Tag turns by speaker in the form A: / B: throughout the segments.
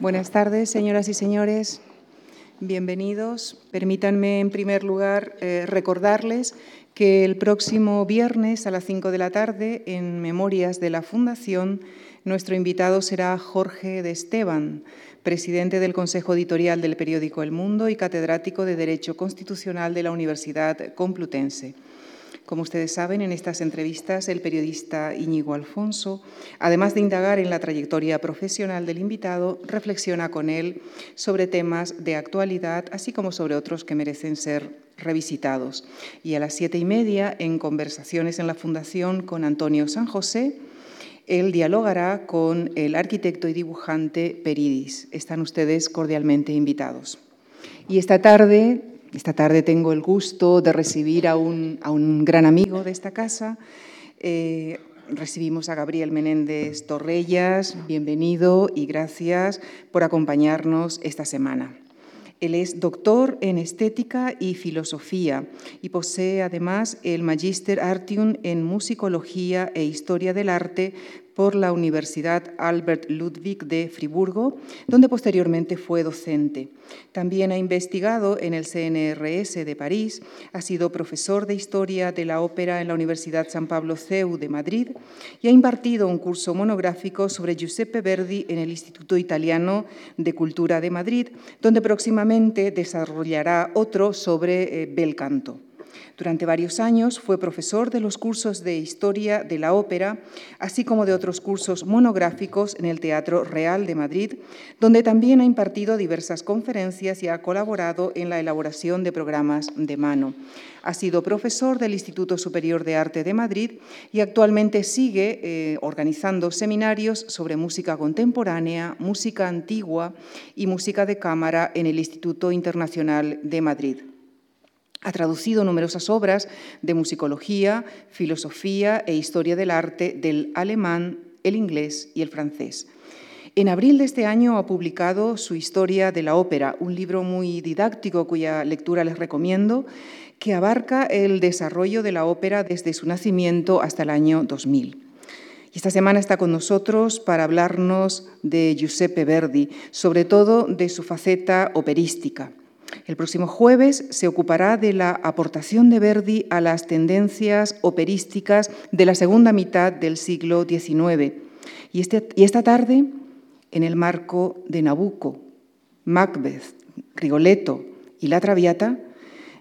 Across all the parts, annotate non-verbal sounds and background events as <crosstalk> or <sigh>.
A: Buenas tardes, señoras y señores. Bienvenidos. Permítanme, en primer lugar, eh, recordarles que el próximo viernes a las 5 de la tarde, en Memorias de la Fundación, nuestro invitado será Jorge de Esteban, presidente del Consejo Editorial del periódico El Mundo y catedrático de Derecho Constitucional de la Universidad Complutense. Como ustedes saben, en estas entrevistas el periodista Íñigo Alfonso, además de indagar en la trayectoria profesional del invitado, reflexiona con él sobre temas de actualidad, así como sobre otros que merecen ser revisitados. Y a las siete y media, en Conversaciones en la Fundación con Antonio San José, él dialogará con el arquitecto y dibujante Peridis. Están ustedes cordialmente invitados. Y esta tarde esta tarde tengo el gusto de recibir a un, gran amigo de esta casa. Eh, recibimos a Gabriel Menéndez Torrellas. Bienvenido y gracias por acompañarnos esta semana. Él es doctor en estética y filosofía y posee además el Magister Artium en musicología e historia del arte por la Universidad Albert Ludwig de Friburgo, donde posteriormente fue docente. También ha investigado en el CNRS de París, ha sido profesor de Historia de la Ópera en la Universidad San Pablo CEU de Madrid y ha impartido un curso monográfico sobre Giuseppe Verdi en el Instituto Italiano de Cultura de Madrid, donde próximamente desarrollará otro sobre eh, bel canto. Durante varios años fue profesor de los cursos de Historia de la Ópera, así como de otros cursos monográficos en el Teatro Real de Madrid, donde también ha impartido diversas conferencias y ha colaborado en la elaboración de programas de mano. Ha sido profesor del Instituto Superior de Arte de Madrid y actualmente sigue eh, organizando seminarios sobre música contemporánea, música antigua y música de cámara en el Instituto Internacional de Madrid. Ha traducido numerosas obras de musicología, filosofía e historia del arte del alemán, el inglés y el francés. En abril de este año ha publicado su Historia de la Ópera, un libro muy didáctico cuya lectura les recomiendo, que abarca el desarrollo de la ópera desde su nacimiento hasta el año 2000. Y esta semana está con nosotros para hablarnos de Giuseppe Verdi, sobre todo de su faceta operística. El próximo jueves se ocupará de la aportación de Verdi a las tendencias operísticas de la segunda mitad del siglo XIX. Y, este, esta tarde, en el marco de Nabucco, Macbeth, Rigoletto y La Traviata,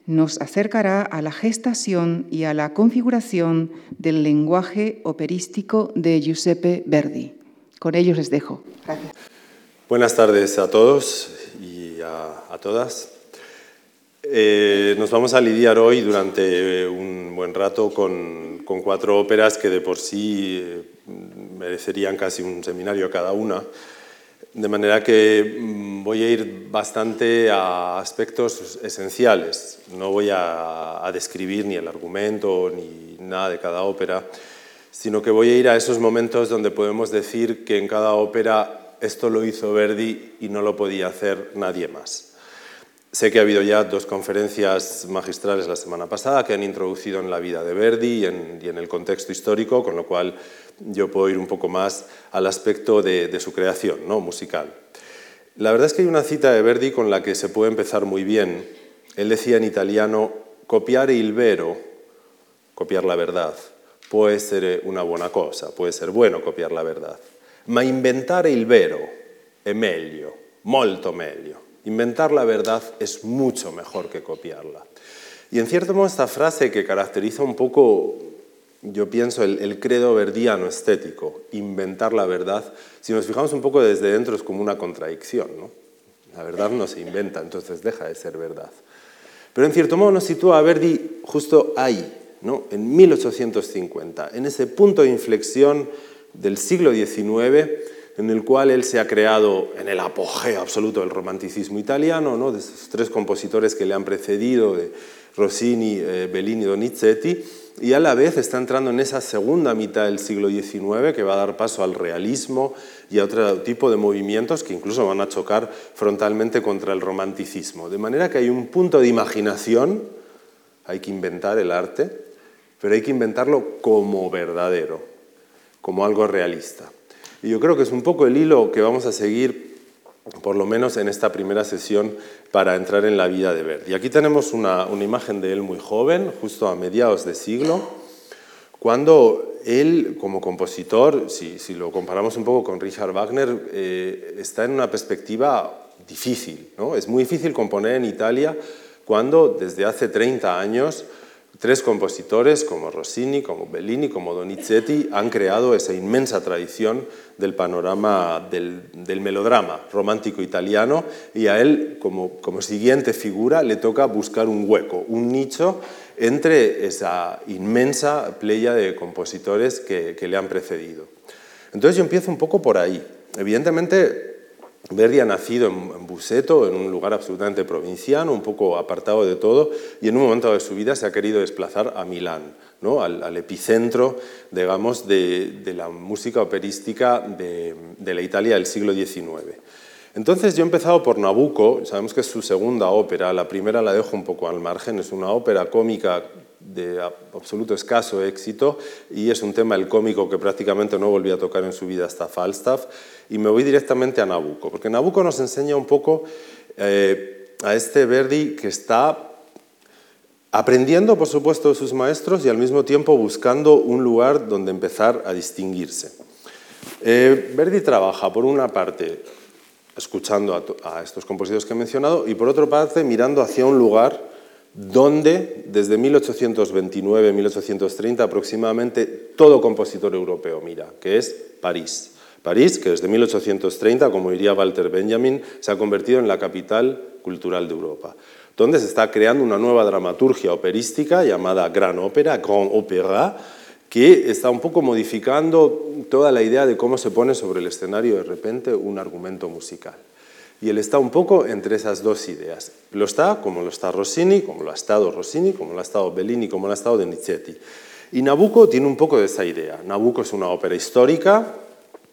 A: nos acercará a la gestación y a la configuración del lenguaje operístico de Giuseppe Verdi. Con ellos les dejo. Gracias.
B: Buenas tardes a todos y a todas. Eh, nos vamos a lidiar hoy durante un buen rato con, cuatro óperas que de por sí eh, merecerían casi un seminario cada una, de manera que mm, voy a ir bastante a aspectos esenciales. No voy a describir ni el argumento ni nada de cada ópera, sino que voy a ir a esos momentos donde podemos decir que en cada ópera esto lo hizo Verdi y no lo podía hacer nadie más. Sé que ha habido ya dos conferencias magistrales la semana pasada que han introducido en la vida de Verdi y en, el contexto histórico, con lo cual yo puedo ir un poco más al aspecto de, su creación ¿no? musical. La verdad es que hay una cita de Verdi con la que se puede empezar muy bien. Él decía en italiano, copiare il vero, copiar la verdad, puede ser una buena cosa, puede ser bueno copiar la verdad, ma inventare il vero è meglio, molto meglio. Inventar la verdad es mucho mejor que copiarla. Y en cierto modo esta frase que caracteriza un poco, yo pienso, el, credo verdiano estético, inventar la verdad, si nos fijamos un poco desde dentro es como una contradicción. ¿no? La verdad no se inventa, entonces deja de ser verdad. Pero en cierto modo nos sitúa a Verdi justo ahí, ¿no? en 1850, en ese punto de inflexión del siglo XIX en el cual él se ha creado en el apogeo absoluto del romanticismo italiano, ¿no? de esos tres compositores que le han precedido, Rossini, eh, Bellini y Donizetti, y a la vez está entrando en esa segunda mitad del siglo XIX que va a dar paso al realismo y a otro tipo de movimientos que incluso van a chocar frontalmente contra el romanticismo. De manera que hay un punto de imaginación, hay que inventar el arte, pero hay que inventarlo como verdadero, como algo realista. Y yo creo que es un poco el hilo que vamos a seguir por lo menos en esta primera sesión, para entrar en la vida de Verdi. Aquí tenemos una, imagen de él muy joven, justo a mediados de siglo, cuando él, como compositor, si, lo comparamos un poco con Richard Wagner, eh, está en una perspectiva difícil. ¿no? Es muy difícil componer en Italia cuando desde hace 30 años Tres compositores como Rossini, como Bellini, como Donizetti han creado esa inmensa tradición del panorama del, melodrama romántico italiano y a él, como, siguiente figura, le toca buscar un hueco, un nicho entre esa inmensa playa de compositores que le han precedido. Entonces yo empiezo un poco por ahí. Evidentemente, Verdi ha nacido en Buseto, en un lugar absolutamente provinciano, un poco apartado de todo, y en un momento de su vida se ha querido desplazar a Milán, ¿no? al, epicentro, digamos, de, la música operística de, de, la Italia del siglo XIX. Entonces yo he empezado por Nabucco, sabemos que es su segunda ópera, la primera la dejo un poco al margen, es una ópera cómica de absoluto escaso éxito y es un tema el cómico que prácticamente no volví a tocar en su vida hasta Falstaff y me voy directamente a Nabucco, porque Nabucco nos enseña un poco eh, a este Verdi que está aprendiendo, por supuesto, de sus maestros y al mismo tiempo buscando un lugar donde empezar a distinguirse. Eh, Verdi trabaja, por una parte, escuchando a, a estos compositores que he mencionado y por otra parte, mirando hacia un lugar donde desde 1829-1830 aproximadamente todo compositor europeo mira, que es París. París, que desde 1830, como diría Walter Benjamin, se ha convertido en la capital cultural de Europa, donde se está creando una nueva dramaturgia operística llamada Gran Ópera, Grand Opéra, que está un poco modificando toda la idea de cómo se pone sobre el escenario de repente un argumento musical. Y él está un poco entre esas dos ideas. Lo está como lo está Rossini, como lo ha estado Rossini, como lo ha estado Bellini, como lo ha estado Donizetti. Y Nabucco tiene un poco de esa idea. Nabucco es una ópera histórica,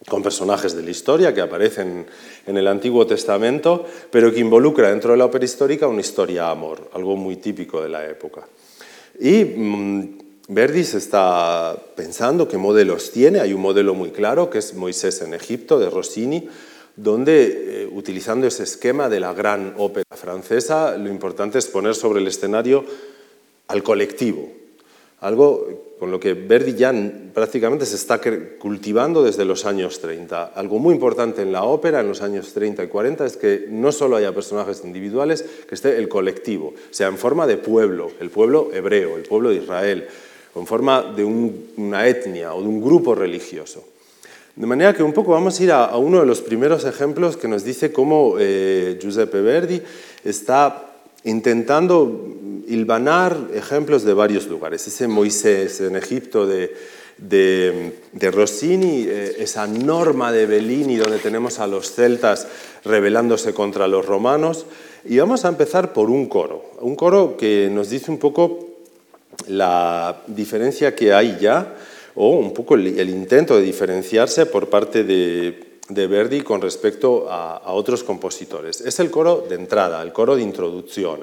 B: con personajes de la historia que aparecen en el Antiguo Testamento, pero que involucra dentro de la ópera histórica una historia amor, algo muy típico de la época. Y mm, Verdi se está pensando qué modelos tiene. Hay un modelo muy claro, que es Moisés en Egipto, de Rossini, donde, eh, utilizando ese esquema de la gran ópera francesa, lo importante es poner sobre el escenario al colectivo, algo con lo que Verdi ya prácticamente se está cultivando desde los años 30. Algo muy importante en la ópera en los años 30 y 40 es que no solo haya personajes individuales, que esté el colectivo, sea en forma de pueblo, el pueblo hebreo, el pueblo de Israel, en forma de una etnia o de un grupo religioso. De manera que un poco vamos a ir a, uno de los primeros ejemplos que nos dice cómo eh, Giuseppe Verdi está intentando hilvanar ejemplos de varios lugares. Ese Moisés en Egipto de, Rossini, eh, esa norma de Bellini donde tenemos a los celtas rebelándose contra los romanos. Y vamos a empezar por un coro, un coro que nos dice un poco la diferencia que hay ya o un poco el, intento de diferenciarse por parte de, Verdi con respecto a, otros compositores. Es el coro de entrada, el coro de introducción.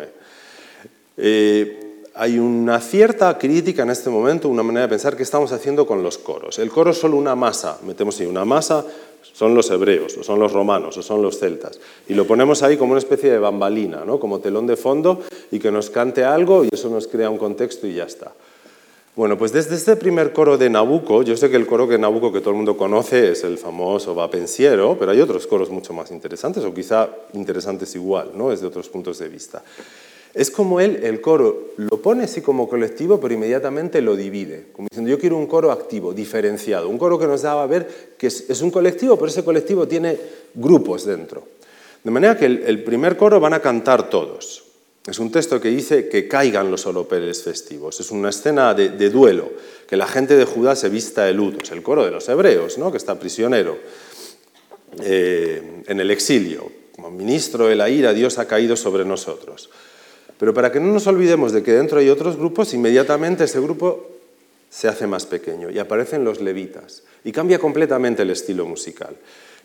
B: Eh, hay una cierta crítica en este momento, una manera de pensar que estamos haciendo con los coros. El coro es solo una masa, metemos ahí una masa, son los hebreos, o son los romanos, o son los celtas. Y lo ponemos ahí como una especie de bambalina, ¿no? como telón de fondo, y que nos cante algo y eso nos crea un contexto y ya está. Bueno, pues desde este primer coro de Nabucco, yo sé que el coro de Nabucco que todo el mundo conoce es el famoso Va Pensiero, pero hay otros coros mucho más interesantes, o quizá interesantes igual, ¿no? desde otros puntos de vista. Es como él, el coro, lo pone así como colectivo, pero inmediatamente lo divide, como diciendo, yo quiero un coro activo, diferenciado, un coro que nos daba a ver que es, un colectivo, pero ese colectivo tiene grupos dentro. De manera que el, el primer coro van a cantar todos, es un texto que dice que caigan los oropeles festivos. Es una escena de, duelo, que la gente de Judá se vista de luto. Es el coro de los hebreos, ¿no? que está prisionero eh, en el exilio. Como ministro de la ira, Dios ha caído sobre nosotros. Pero para que no nos olvidemos de que dentro hay otros grupos, inmediatamente ese grupo se hace más pequeño y aparecen los levitas. Y cambia completamente el estilo musical.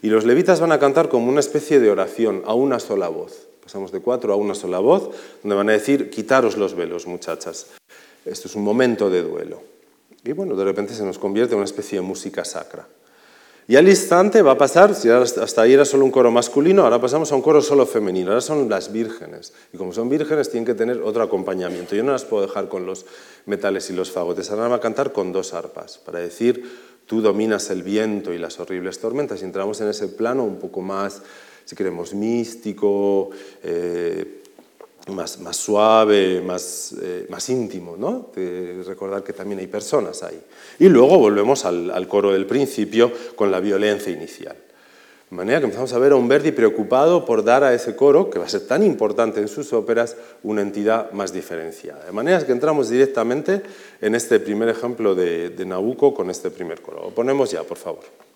B: Y los levitas van a cantar como una especie de oración a una sola voz. Pasamos de cuatro a una sola voz, donde van a decir, quitaros los velos, muchachas. Esto es un momento de duelo. Y bueno, de repente se nos convierte en una especie de música sacra. Y al instante va a pasar, si hasta ahí era solo un coro masculino, ahora pasamos a un coro solo femenino, ahora son las vírgenes. Y como son vírgenes tienen que tener otro acompañamiento. Yo no las puedo dejar con los metales y los fagotes, ahora van a cantar con dos arpas, para decir, tú dominas el viento y las horribles tormentas. Y entramos en ese plano un poco más, si queremos, místico, eh, más, más, suave, más, eh, más íntimo, ¿no? De recordar que también hay personas ahí. Y luego volvemos al, al, coro del principio con la violencia inicial. De manera que empezamos a ver a un Verdi preocupado por dar a ese coro, que va a ser tan importante en sus óperas, una entidad más diferenciada. De manera que entramos directamente en este primer ejemplo de, de Nabucco con este primer coro. Lo ponemos ya, por favor.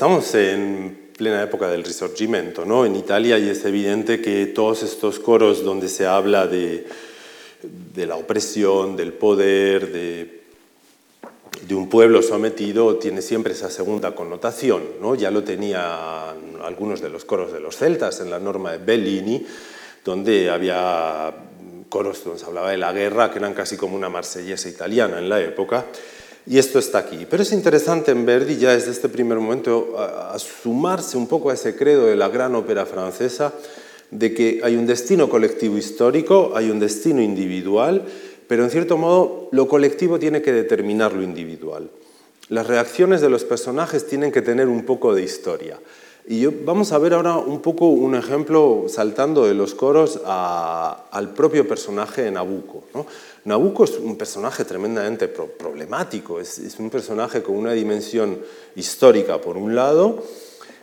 B: Estamos en plena época del Risorgimento, ¿no? En Italia y es evidente que todos estos coros donde se habla de, de la opresión, del poder, de, de, un pueblo sometido, tiene siempre esa segunda connotación, ¿no? Ya lo tenía algunos de los coros de los celtas en la norma de Bellini, donde había coros donde se hablaba de la guerra, que eran casi como una marsellesa italiana en la época, y esto está aquí. Pero es interesante en Verdi ya desde este primer momento sumarse un poco a ese credo de la gran ópera francesa de que hay un destino colectivo histórico, hay un destino individual, pero en cierto modo lo colectivo tiene que determinar lo individual. Las reacciones de los personajes tienen que tener un poco de historia. Y vamos a ver ahora un poco un ejemplo saltando de los coros al propio personaje de Nabucco. Nabucco es un personaje tremendamente problemático, es, un personaje con una dimensión histórica por un lado,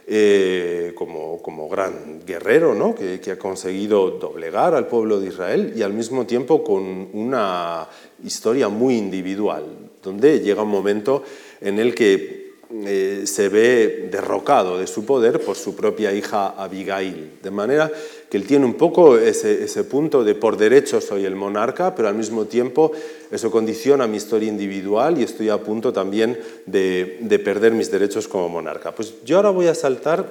B: eh, como, como, gran guerrero ¿no? que, que, ha conseguido doblegar al pueblo de Israel y al mismo tiempo con una historia muy individual, donde llega un momento en el que eh, se ve derrocado de su poder por su propia hija Abigail. De manera que él tiene un poco ese, punto de por derecho soy el monarca, pero al mismo tiempo eso condiciona mi historia individual y estoy a punto también de, perder mis derechos como monarca. Pues yo ahora voy a saltar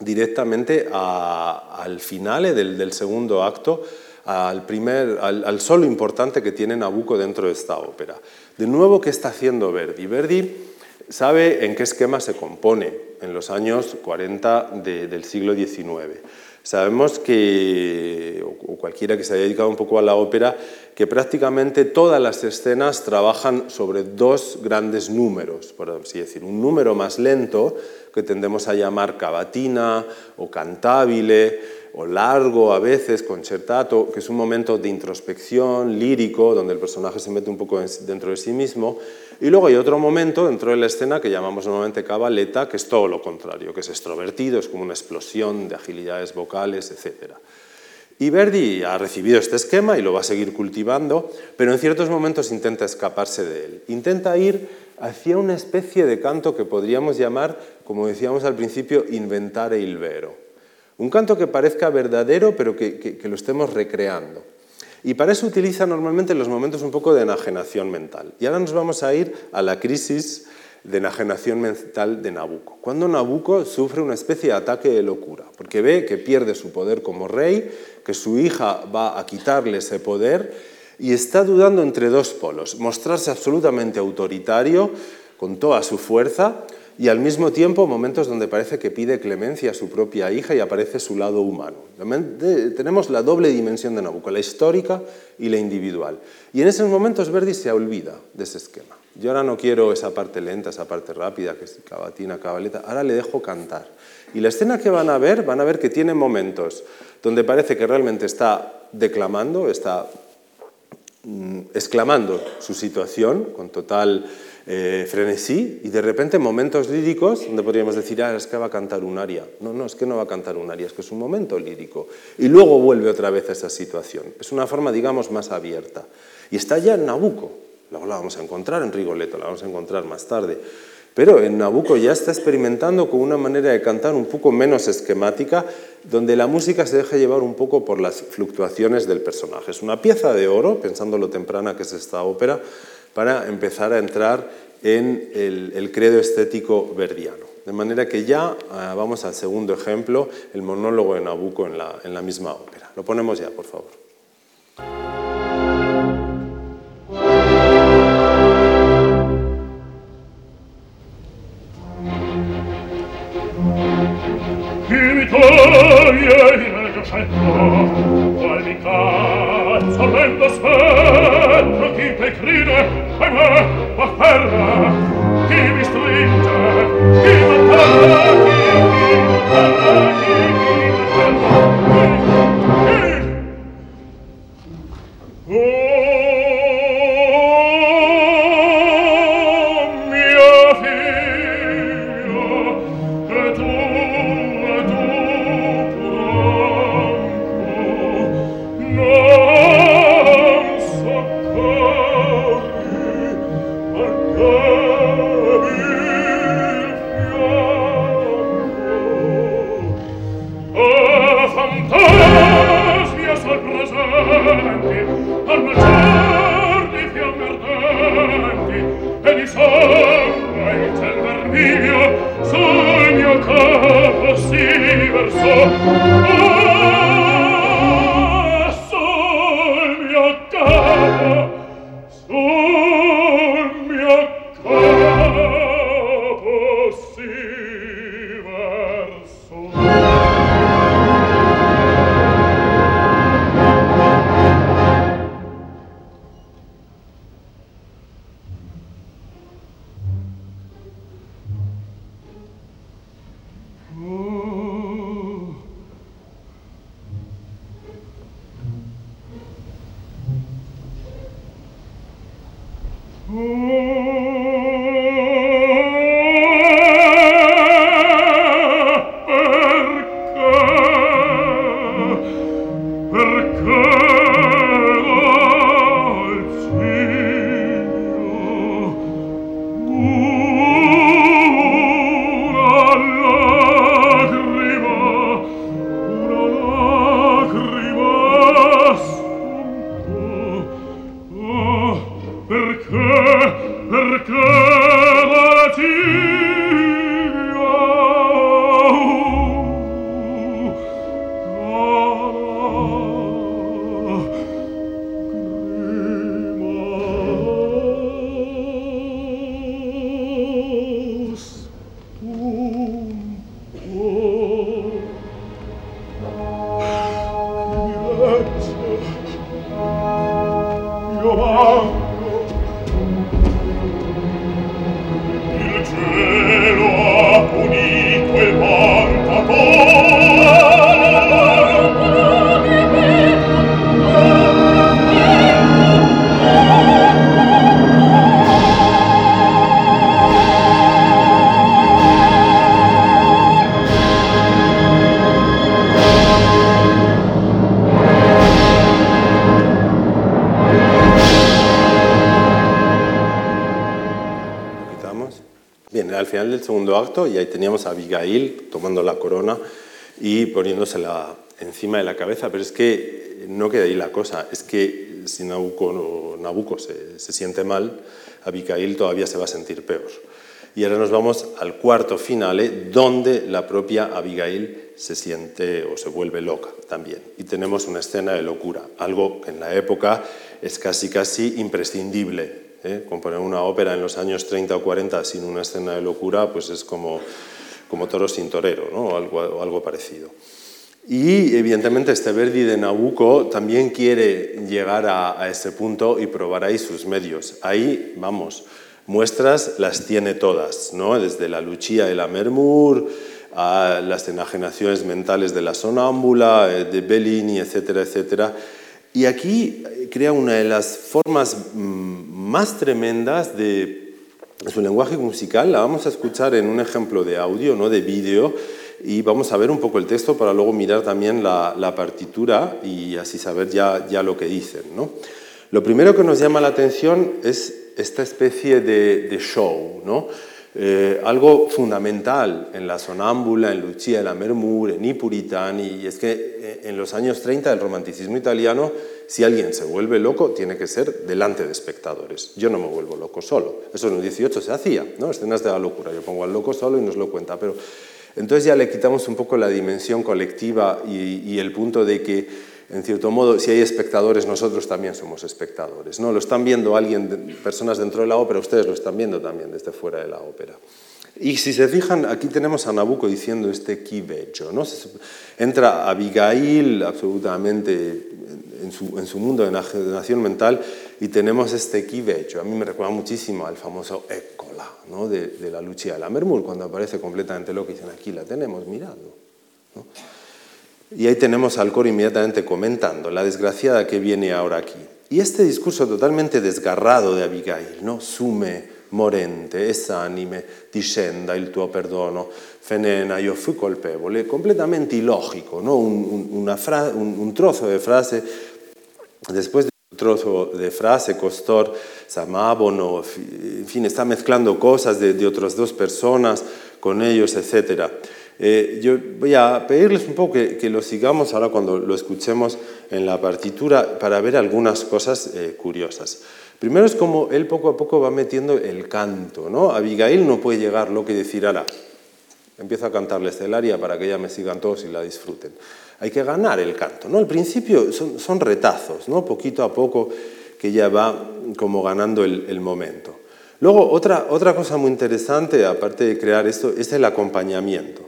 B: directamente al final del, segundo acto, al, primer, al, al solo importante que tiene Nabucco dentro de esta ópera. De nuevo, ¿qué está haciendo Verdi? Verdi sabe en qué esquema se compone en los años 40 del siglo XIX. Sabemos que, o cualquiera que se haya dedicado un poco a la ópera, que prácticamente todas las escenas trabajan sobre dos grandes números, por así decir. Un número más lento, que tendemos a llamar cavatina o cantabile, o largo a veces, concertato, que es un momento de introspección, lírico, donde el personaje se mete un poco dentro de sí mismo. Y luego hay otro momento dentro de la escena que llamamos normalmente cabaleta, que es todo lo contrario, que es extrovertido, es como una explosión de agilidades vocales, etc. Y Verdi ha recibido este esquema y lo va a seguir cultivando, pero en ciertos momentos intenta escaparse de él. Intenta ir hacia una especie de canto que podríamos llamar, como decíamos al principio, inventare il vero un canto que parezca verdadero, pero que, lo estemos recreando. Y para eso utiliza normalmente los momentos un poco de enajenación mental. Y ahora nos vamos a ir a la crisis de enajenación mental de Nabucco. Cuando Nabucco sufre una especie de ataque de locura, porque ve que pierde su poder como rey, que su hija va a quitarle ese poder y está dudando entre dos polos, mostrarse absolutamente autoritario con toda su fuerza y al mismo tiempo momentos donde parece que pide clemencia a su propia hija y aparece su lado humano. Tenemos la doble dimensión de Nabucco, la histórica y la individual. Y en esos momentos Verdi se olvida de ese esquema. Yo ahora no quiero esa parte lenta, esa parte rápida, que es cavatina, cabaleta, ahora le dejo cantar. Y la escena que van a ver, van a ver que tiene momentos donde parece que realmente está declamando, está exclamando su situación con total eh, frenesí y de repente momentos líricos donde podríamos decir, ah, es que va a cantar un aria. No, no, es que no va a cantar un aria, es que es un momento lírico. Y luego vuelve otra vez a esa situación. Es una forma, digamos, más abierta. Y está ya en Nabucco. Luego la vamos a encontrar en Rigoletto, la vamos a encontrar más tarde. Pero en Nabucco ya está experimentando con una manera de cantar un poco menos esquemática, donde la música se deja llevar un poco por las fluctuaciones del personaje. Es una pieza de oro, pensando lo temprana que es esta ópera, para empezar a entrar en el, credo estético verdiano. De manera que ya ah, vamos al segundo ejemplo, el monólogo de Nabucco en la, en la misma ópera. Lo ponemos ya, por favor.
C: petto al mi cazzo rendo spettro chi te cride e me m'afferra chi mi stringe chi m'atterra
B: y ahí teníamos a Abigail tomando la corona y poniéndosela encima de la cabeza, pero es que no queda ahí la cosa, es que si Nabucco, Nabucco se, se siente mal, Abigail todavía se va a sentir peor. Y ahora nos vamos al cuarto finale, donde la propia Abigail se siente o se vuelve loca también. Y tenemos una escena de locura, algo que en la época es casi casi imprescindible ¿eh? Componer una ópera en los años 30 o 40 sin una escena de locura, pues es como, como toro sin torero, ¿no? o, algo, algo parecido. Y evidentemente este Verdi de Nabucco también quiere llegar a, ese punto y probar ahí sus medios. Ahí, vamos, muestras las tiene todas, ¿no? desde la Lucia de la Mermur a las enajenaciones mentales de la sonámbula, eh, de Bellini, etcétera, etcétera. Y aquí crea una de las formas mm, más tremendas de su lenguaje musical. La vamos a escuchar en un ejemplo de audio, no de vídeo, y vamos a ver un poco el texto para luego mirar también la, partitura y así saber ya, ya lo que dicen. ¿no? Lo primero que nos llama la atención es esta especie de, de show, ¿no? Eh, algo fundamental en la sonámbula, en Lucia de la Mermur, en Ipuritani, y es que eh, en los años 30 del romanticismo italiano, si alguien se vuelve loco, tiene que ser delante de espectadores. Yo no me vuelvo loco solo. Eso en el 18 se hacía, ¿no? Escenas de la locura. Yo pongo al loco solo y nos lo cuenta, pero entonces ya le quitamos un poco la dimensión colectiva y el punto de que en cierto modo, si hay espectadores, nosotros también somos espectadores. ¿no? Lo están viendo alguien, personas dentro de la ópera, ustedes lo están viendo también desde fuera de la ópera. Y si se fijan, aquí tenemos a Nabucco diciendo este chi ¿no? Entra Abigail absolutamente en su, en su, mundo de nación mental y tenemos este chi A mí me recuerda muchísimo al famoso Eccola ¿no? de, de, la Lucia de la Mermur, cuando aparece completamente loco y dicen aquí la tenemos mirando. ¿no? Y ahí tenemos al coro inmediatamente comentando la desgraciada que viene ahora aquí. Y este discurso totalmente desgarrado de Abigail, ¿no? Sume, morente, esanime, discenda il tuo perdono, fenena, io fui colpevole, completamente ilógico, ¿no? un, una un, trozo de frase, después de un trozo de frase, Costor, Samábono, en fin, está mezclando cosas de, de otras dos personas con ellos, etcétera. Eh, yo voy a pedirles un poco que, lo sigamos ahora cuando lo escuchemos en la partitura para ver algunas cosas eh, curiosas. Primero es como él poco a poco va metiendo el canto. ¿no? Abigail no puede llegar lo que decir, ahora, empiezo a cantarles el aria para que ella me sigan todos y la disfruten. Hay que ganar el canto. ¿no? Al principio son, retazos, ¿no? poquito a poco que ella va como ganando el, el momento. Luego, otra, otra cosa muy interesante, aparte de crear esto, es el acompañamiento.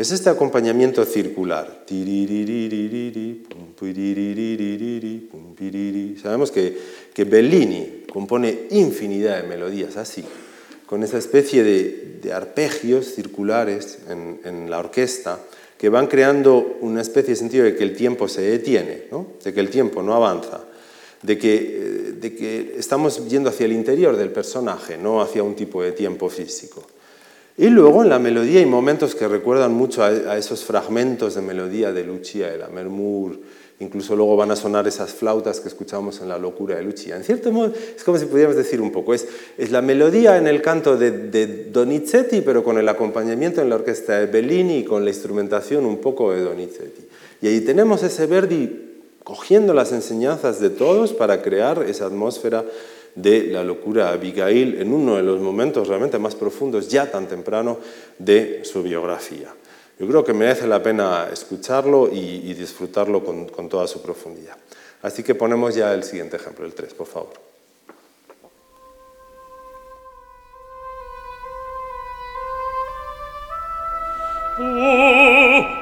B: Es este acompañamiento circular. Sabemos que, Bellini compone infinidad de melodías así, con esa especie de, arpegios circulares en, la orquesta que van creando una especie de sentido de que el tiempo se detiene, de que el tiempo no avanza, de de que estamos yendo hacia el interior del personaje, no hacia un tipo de tiempo físico. Y luego en la melodía hay momentos que recuerdan mucho a, esos fragmentos de melodía de Lucia, de la Mermur, incluso luego van a sonar esas flautas que escuchamos en La locura de Lucia. En cierto modo, es como si pudiéramos decir un poco, es, es la melodía en el canto de, de, Donizetti, pero con el acompañamiento en la orquesta de Bellini y con la instrumentación un poco de Donizetti. Y ahí tenemos ese Verdi cogiendo las enseñanzas de todos para crear esa atmósfera de la locura de Abigail en uno de los momentos realmente más profundos, ya tan temprano, de su biografía. Yo creo que merece la pena escucharlo y, disfrutarlo con, toda su profundidad. Así que ponemos ya el siguiente ejemplo, el 3, por favor.
C: Oh,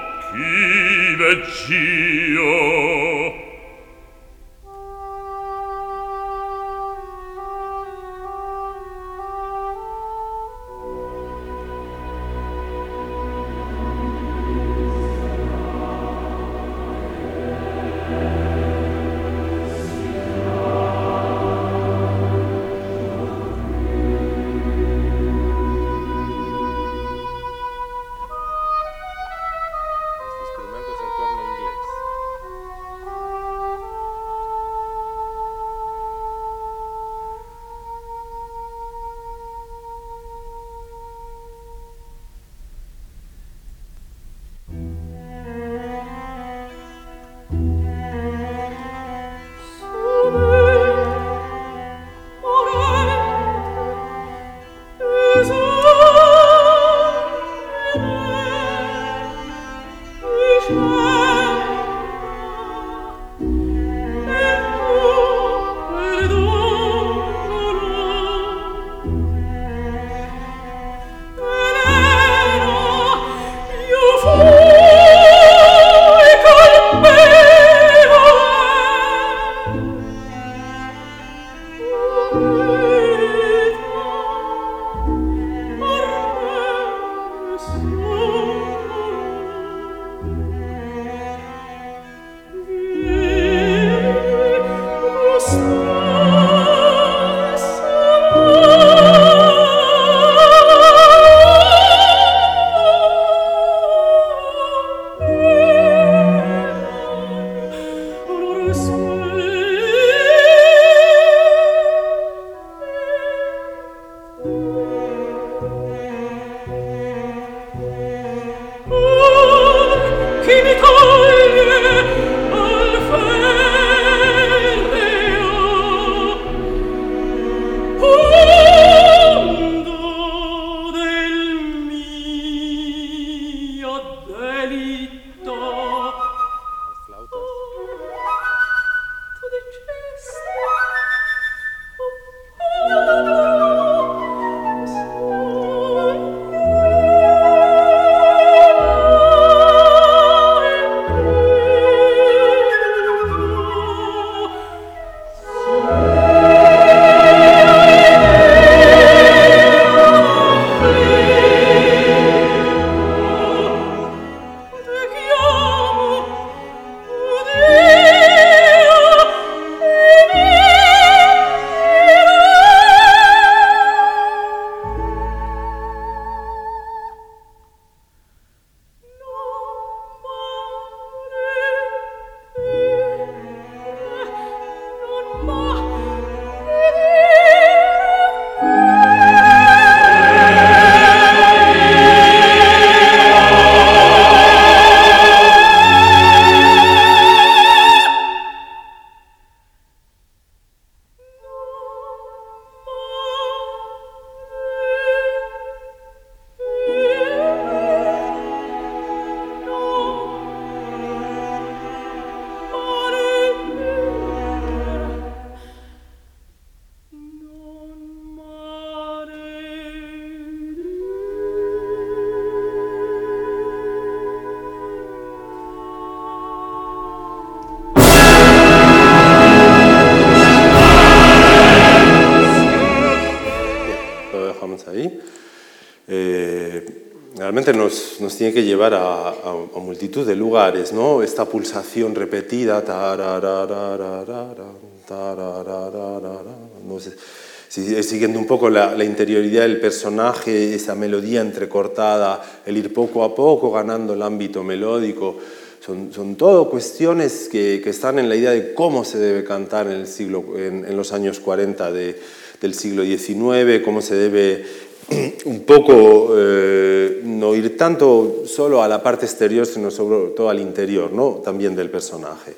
B: que llevar a, multitud de lugares, ¿no? Esta pulsación repetida, no sé, siguiendo un poco la, interioridad del personaje, esa melodía entrecortada, el ir poco a poco ganando el ámbito melódico, son, son todo cuestiones que, que, están en la idea de cómo se debe cantar en, el siglo, en, los años 40 de, del siglo XIX, cómo se debe <clears throat> un poco eh, no ir tanto solo a la parte exterior, sino sobre todo al interior, ¿no? también del personaje.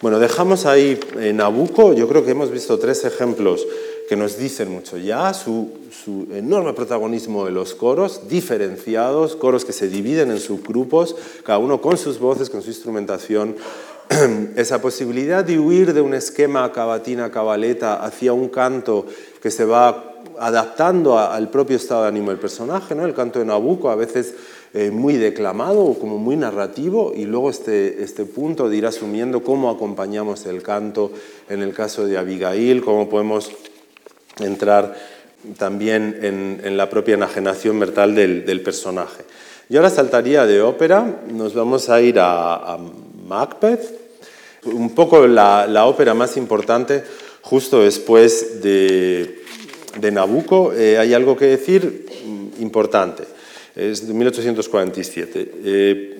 B: Bueno, dejamos ahí en Nabucco, yo creo que hemos visto tres ejemplos que nos dicen mucho ya, su, su enorme protagonismo de los coros, diferenciados, coros que se dividen en subgrupos, cada uno con sus voces, con su instrumentación, <clears throat> esa posibilidad de huir de un esquema cavatina, cabaleta, hacia un canto que se va adaptando al propio estado de ánimo del personaje, ¿no? el canto de Nabucco a veces eh, muy declamado o como muy narrativo y luego este, este punto de ir asumiendo cómo acompañamos el canto en el caso de Abigail, cómo podemos entrar también en, la propia enajenación mental del, personaje. Yo ahora saltaría de ópera, nos vamos a ir a, Macbeth, un poco la, ópera más importante justo después de, de Nabucco. Eh, hay algo que decir mm, importante, es de 1847. Eh,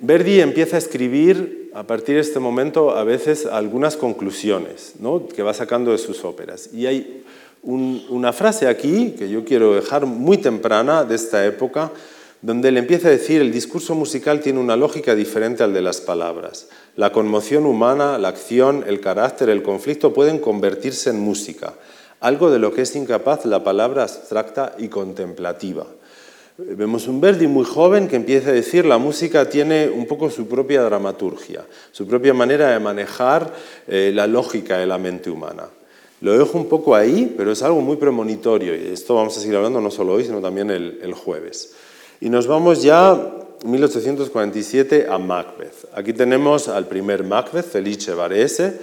B: Verdi empieza a escribir a partir de este momento a veces algunas conclusiones ¿no? que va sacando de sus óperas. Y hay una frase aquí que yo quiero dejar muy temprana de esta época, donde él empieza a decir, el discurso musical tiene una lógica diferente al de las palabras. La conmoción humana, la acción, el carácter, el conflicto pueden convertirse en música, algo de lo que es incapaz la palabra abstracta y contemplativa. Vemos un Verdi muy joven que empieza a decir la música tiene un poco su propia dramaturgia, su propia manera de manejar eh, la lógica de la mente humana. Lo dejo un poco ahí, pero es algo muy premonitorio y esto vamos a seguir hablando no solo hoy, sino también el, jueves. Y nos vamos ya 1847 a Macbeth. Aquí tenemos al primer Macbeth, Felice Varese,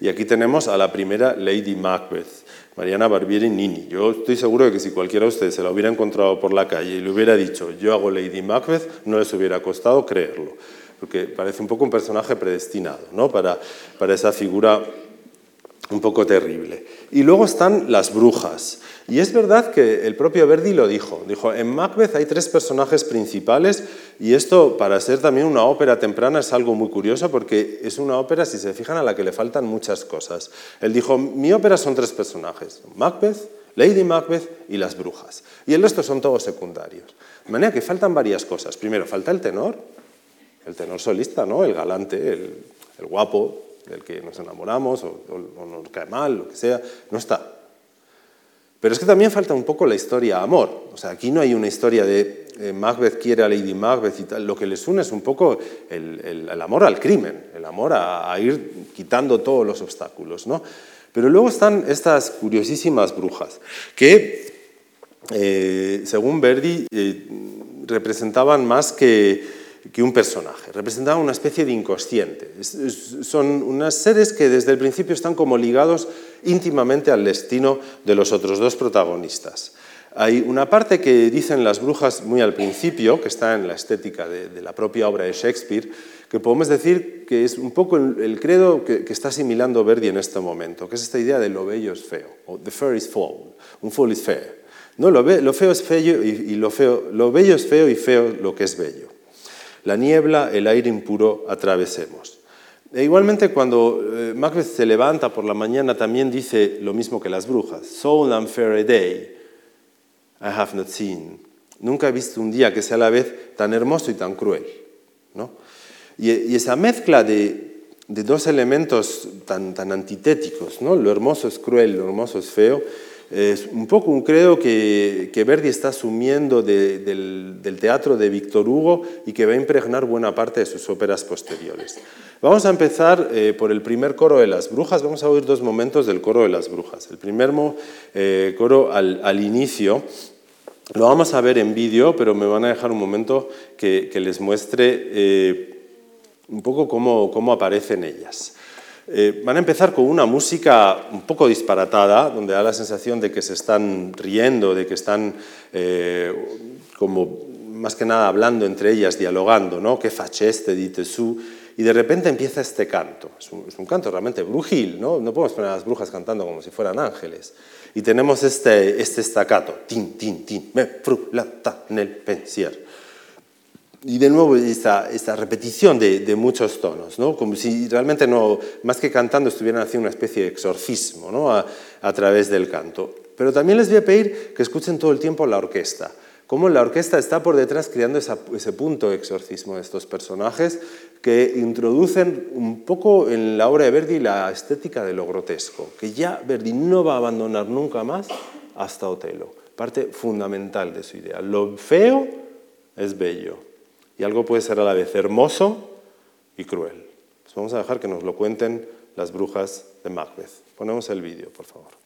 B: y aquí tenemos a la primera Lady Macbeth, Mariana Barbieri Nini. Yo estoy seguro de que si cualquiera de ustedes se la hubiera encontrado por la calle y le hubiera dicho yo hago Lady Macbeth, no les hubiera costado creerlo, porque parece un poco un personaje predestinado ¿no? para, para esa figura un poco terrible. Y luego están las brujas. Y es verdad que el propio Verdi lo dijo. Dijo, en Macbeth hay tres personajes principales y esto para ser también una ópera temprana es algo muy curioso porque es una ópera, si se fijan, a la que le faltan muchas cosas. Él dijo, mi ópera son tres personajes, Macbeth, Lady Macbeth y las brujas. Y el resto son todos secundarios. De manera que faltan varias cosas. Primero, falta el tenor, el tenor solista, ¿no? el galante, el, el guapo, del que nos enamoramos o, nos cae mal, lo que sea, no está. Pero es que también falta un poco la historia amor. O sea, aquí no hay una historia de eh, Macbeth quiere a Lady Macbeth y tal. Lo que les une es un poco el, amor al crimen, el amor a, ir quitando todos los obstáculos. ¿no? Pero luego están estas curiosísimas brujas que, eh, según Verdi, eh, representaban más que que un personaje, representaban una especie de inconsciente. son unas seres que desde el principio están como ligados íntimamente al destino de los otros dos protagonistas. Hay una parte que dicen las brujas muy al principio, que está en la estética de, la propia obra de Shakespeare, que podemos decir que es un poco el, credo que, está asimilando Verdi en este momento, que es esta idea de lo bello es feo, o the fair is foul, un fool is fair. No, lo, feo es feo y, lo, feo, lo bello es feo y feo lo que es bello la niebla, el aire impuro, atravesemos. E igualmente cuando eh, Macbeth se levanta por la mañana también dice lo mismo que las brujas. So unfair a day I have not seen. Nunca he visto un día que sea a la vez tan hermoso y tan cruel. ¿no? Y, esa mezcla de, dos elementos tan, tan antitéticos, ¿no? lo hermoso es cruel, lo hermoso es feo, es un poco un credo que, Verdi está asumiendo del, teatro de Víctor Hugo y que va a impregnar buena parte de sus óperas posteriores. Vamos a empezar eh, por el primer coro de las brujas. Vamos a oír dos momentos del coro de las brujas. El primer eh, coro al, inicio lo vamos a ver en vídeo, pero me van a dejar un momento que, les muestre eh, un poco cómo aparecen ellas. Eh, van a empezar con una música un poco disparatada, donde da la sensación de que se están riendo, de que están eh, como más que nada hablando entre ellas, dialogando, ¿no? ¿Qué faceste, dite su? Y de repente empieza este canto. Es un, canto realmente brujil, ¿no? No podemos poner a las brujas cantando como si fueran ángeles. Y tenemos este, este estacato, tin, tin, tin, me frulata nel pensier y de nuevo esta, esta repetición de, de, muchos tonos, ¿no? como si realmente no, más que cantando estuvieran haciendo una especie de exorcismo ¿no? a, a, través del canto. Pero también les voy a pedir que escuchen todo el tiempo la orquesta, cómo la orquesta está por detrás creando esa, ese punto de exorcismo de estos personajes que introducen un poco en la obra de Verdi la estética de lo grotesco, que ya Verdi no va a abandonar nunca más hasta Otelo, parte fundamental de su idea. Lo feo es bello y algo puede ser a la vez hermoso y cruel. Pues vamos a dejar que nos lo cuenten las brujas de Macbeth. Ponemos el vídeo, por favor.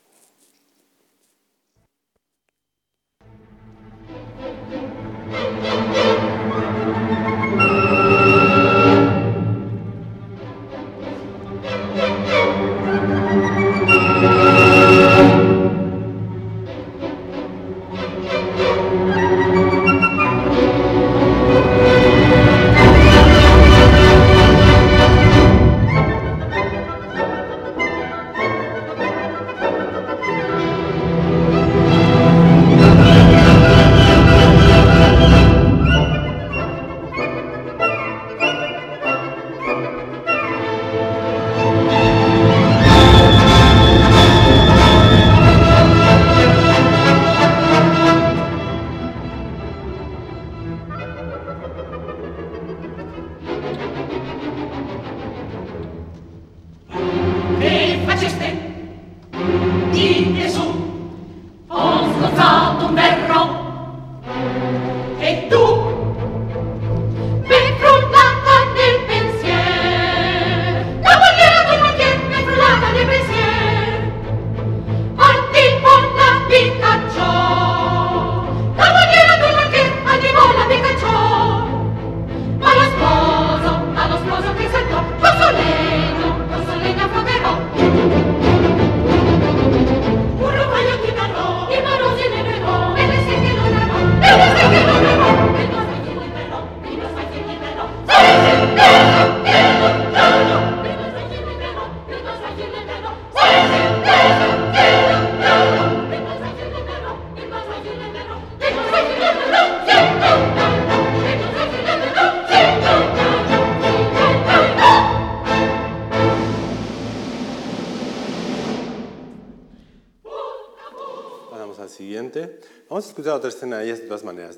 B: Otra escena ahí de todas maneras.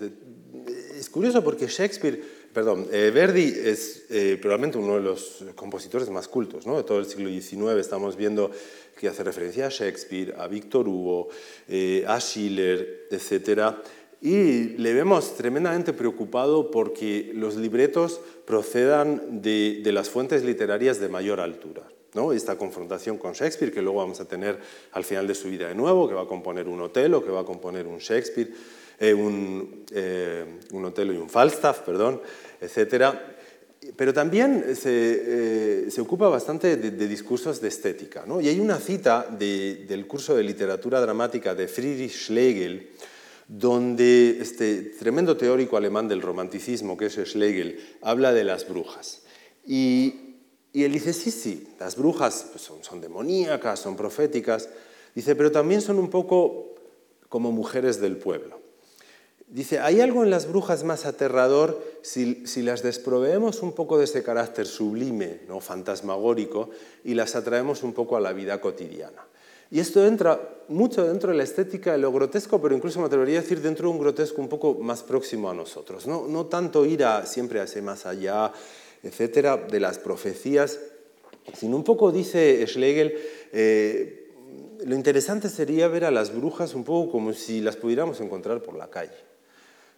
B: es curioso porque Shakespeare, perdón, eh, Verdi es eh, probablemente uno de los compositores más cultos ¿no? de todo el siglo XIX. Estamos viendo que hace referencia a Shakespeare, a Victor Hugo, eh, a Schiller, etc. Y le vemos tremendamente preocupado porque los libretos procedan de, de las fuentes literarias de mayor altura. ¿No? esta confrontación con Shakespeare, que luego vamos a tener al final de su vida de nuevo, que va a componer un Otelo, que va a componer un Shakespeare, eh, un, eh, Otelo y un Falstaff, perdón, etc. Pero también se, eh, se ocupa bastante de, discursos de estética. ¿no? Y hay una cita del curso de literatura dramática de Friedrich Schlegel, donde este tremendo teórico alemán del romanticismo, que es Schlegel, habla de las brujas. Y y él dice, sí, sí, las brujas pues, son, demoníacas, son proféticas. Dice, pero también son un poco como mujeres del pueblo. Dice, hay algo en las brujas más aterrador si, si las desproveemos un poco de ese carácter sublime, ¿no? fantasmagórico, y las atraemos un poco a la vida cotidiana. Y esto entra mucho dentro de la estética de lo grotesco, pero incluso me atrevería a decir dentro de un grotesco un poco más próximo a nosotros. No, no tanto ir siempre a ese más allá, etcétera, de las profecías, sino un poco, dice Schlegel, eh, lo interesante sería ver a las brujas un poco como si las pudiéramos encontrar por la calle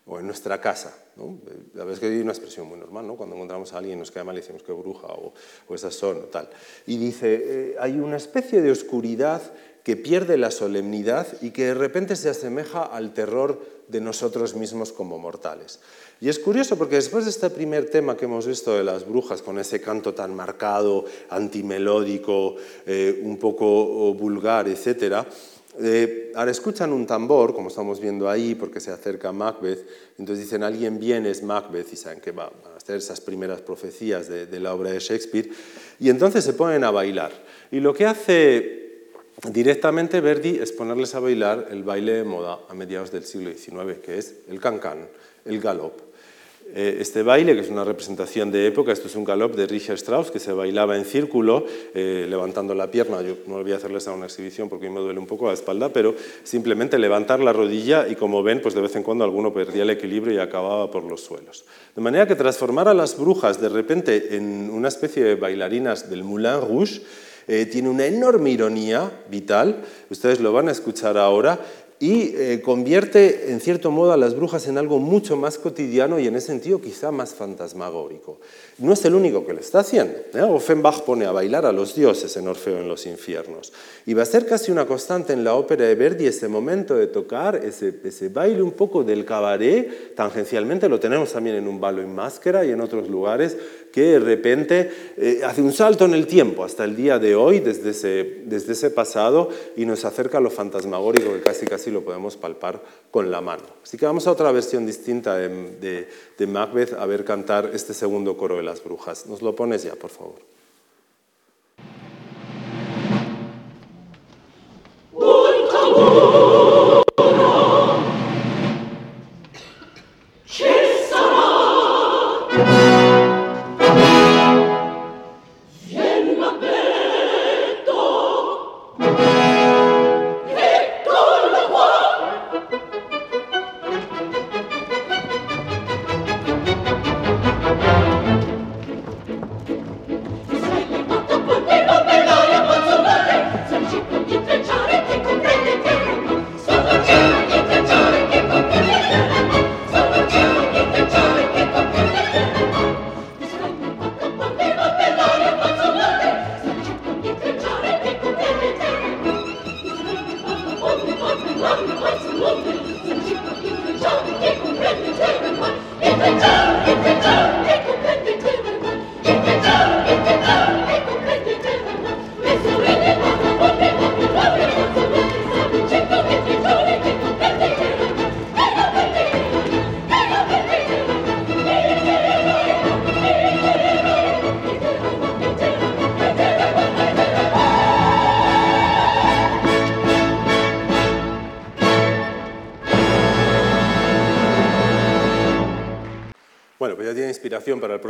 B: o en nuestra casa. ¿no? La verdad es que hay una expresión muy normal, ¿no? cuando encontramos a alguien nos queda mal y decimos que bruja o, esas son o tal. Y dice, eh, hay una especie de oscuridad que pierde la solemnidad y que de repente se asemeja al terror de nosotros mismos como mortales. Y es curioso porque después de este primer tema que hemos visto de las brujas, con ese canto tan marcado, antimelódico, eh, un poco vulgar, etc., eh, ahora escuchan un tambor, como estamos viendo ahí, porque se acerca Macbeth, entonces dicen, alguien viene, es Macbeth, y saben que van a hacer esas primeras profecías de, de la obra de Shakespeare, y entonces se ponen a bailar. Y lo que hace directamente Verdi es ponerles a bailar el baile de moda a mediados del siglo XIX, que es el cancán, el galop. Eh, este baile, que es una representación de época, esto es un galop de Richard Strauss que se bailaba en círculo, eh, levantando la pierna. Yo no voy a hacerles a una exhibición porque me duele un poco la espalda, pero simplemente levantar la rodilla y como ven, pues de vez en cuando alguno perdía el equilibrio y acababa por los suelos. De manera que transformar a las brujas de repente en una especie de bailarinas del Moulin Rouge eh, tiene una enorme ironía vital, ustedes lo van a escuchar ahora, y eh, convierte en cierto modo a las brujas en algo mucho más cotidiano y en ese sentido quizá más fantasmagórico. No es el único que lo está haciendo. ¿eh? Offenbach pone a bailar a los dioses en Orfeo en los infiernos. Y va a ser casi una constante en la ópera de Verdi ese momento de tocar ese, ese baile un poco del cabaret, tangencialmente lo tenemos también en un balo en máscara y en otros lugares, que de repente eh, hace un salto en el tiempo hasta el día de hoy, desde ese, desde ese pasado, y nos acerca a lo fantasmagórico que casi casi lo podemos palpar con la mano. Así que vamos a otra versión distinta de, de Macbeth a ver cantar este segundo coro de las brujas. Nos lo pones ya, por favor.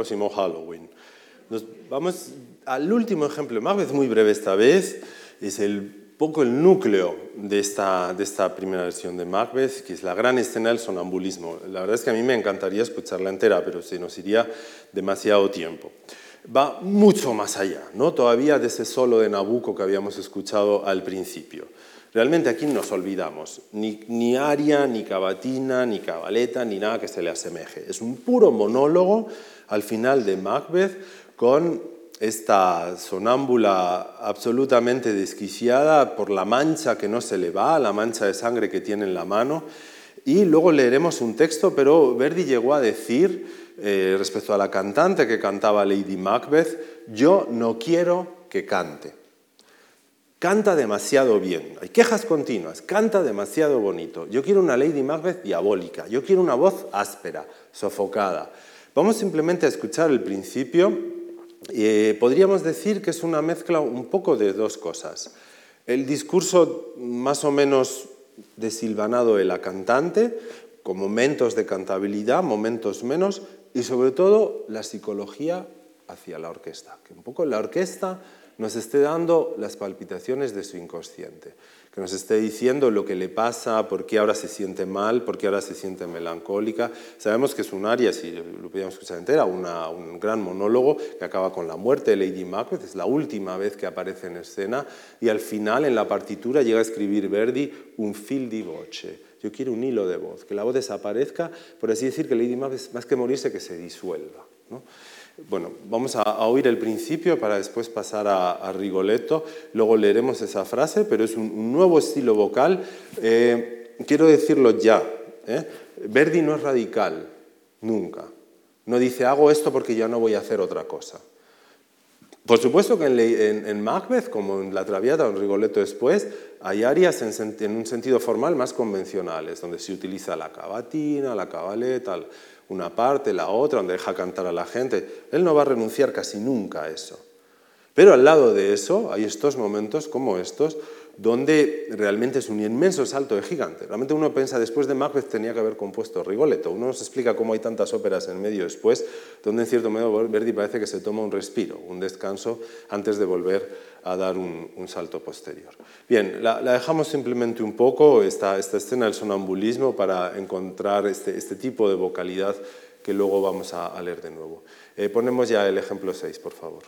B: Próximo Halloween. Nos vamos al último ejemplo, más vez muy breve esta vez, es el poco el núcleo de esta, de esta primera versión de Macbeth, que es la gran escena del sonambulismo. La verdad es que a mí me encantaría escucharla entera, pero se nos iría demasiado tiempo. Va mucho más allá, ¿no? todavía de ese solo de Nabucco que habíamos escuchado al principio. Realmente aquí nos olvidamos, ni, ni aria, ni cavatina, ni cabaleta, ni nada que se le asemeje. Es un puro monólogo al final de Macbeth con esta sonámbula absolutamente desquiciada por la mancha que no se le va, la mancha de sangre que tiene en la mano. Y luego leeremos un texto, pero Verdi llegó a decir, eh, respecto a la cantante que cantaba Lady Macbeth, yo no quiero que cante. Canta demasiado bien, hay quejas continuas, canta demasiado bonito. Yo quiero una Lady Macbeth diabólica, yo quiero una voz áspera, sofocada. Vamos simplemente a escuchar el principio. Eh, podríamos decir que es una mezcla un poco de dos cosas. El discurso más o menos desilvanado de la cantante, con momentos de cantabilidad, momentos menos, y sobre todo la psicología hacia la orquesta, que un poco la orquesta nos esté dando las palpitaciones de su inconsciente que nos esté diciendo lo que le pasa, por qué ahora se siente mal, por qué ahora se siente melancólica. Sabemos que es un área, si lo pudiéramos escuchar entera, un gran monólogo que acaba con la muerte de Lady Macbeth, es la última vez que aparece en escena, y al final en la partitura llega a escribir Verdi un fil di voce. Yo quiero un hilo de voz, que la voz desaparezca, por así decir, que Lady Macbeth, más que morirse, que se disuelva. ¿no? Bueno, vamos a, oír el principio para después pasar a, Rigoletto, luego leeremos esa frase, pero es un, nuevo estilo vocal. Eh, quiero decirlo ya, ¿eh? Verdi no es radical, nunca. No dice hago esto porque ya no voy a hacer otra cosa. Por supuesto que en, Macbeth, como en La Traviata o en Rigoletto después, hay áreas en, en, un sentido formal más convencionales, donde se utiliza la cavatina, la cabaleta, una parte, la otra, donde deja cantar a la gente. Él no va a renunciar casi nunca a eso. Pero al lado de eso hay estos momentos como estos, donde realmente es un inmenso salto de gigante. Realmente uno piensa, después de Macbeth tenía que haber compuesto Rigoletto. Uno nos explica cómo hay tantas óperas en medio después, donde en cierto modo Verdi parece que se toma un respiro, un descanso, antes de volver a dar un, salto posterior. Bien, la, dejamos simplemente un poco, esta, esta escena del sonambulismo, para encontrar este, este tipo de vocalidad que luego vamos a, leer de nuevo. Eh, ponemos ya el ejemplo 6, por favor.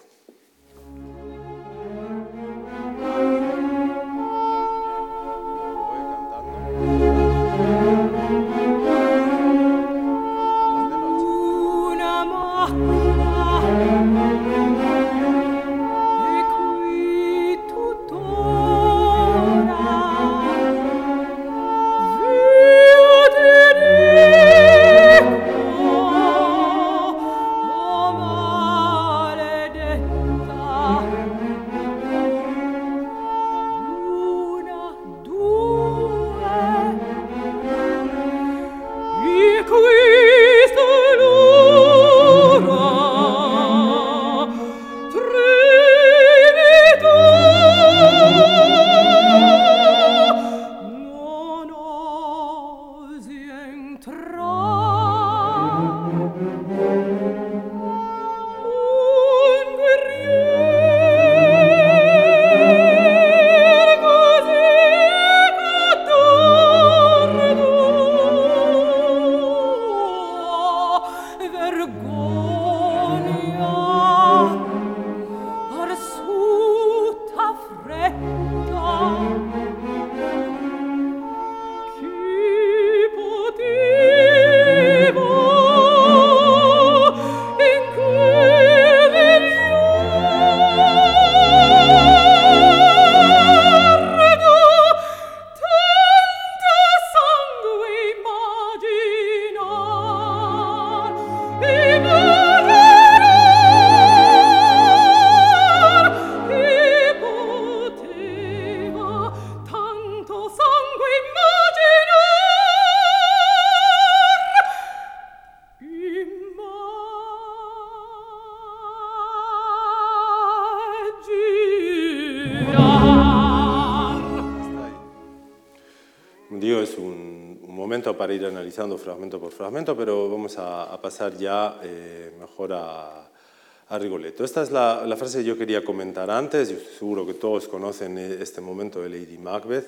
B: Fragmento por fragmento, pero vamos a, pasar ya eh, mejor a, a, Rigoletto. Esta es la, frase que yo quería comentar antes, yo seguro que todos conocen este momento de Lady Macbeth,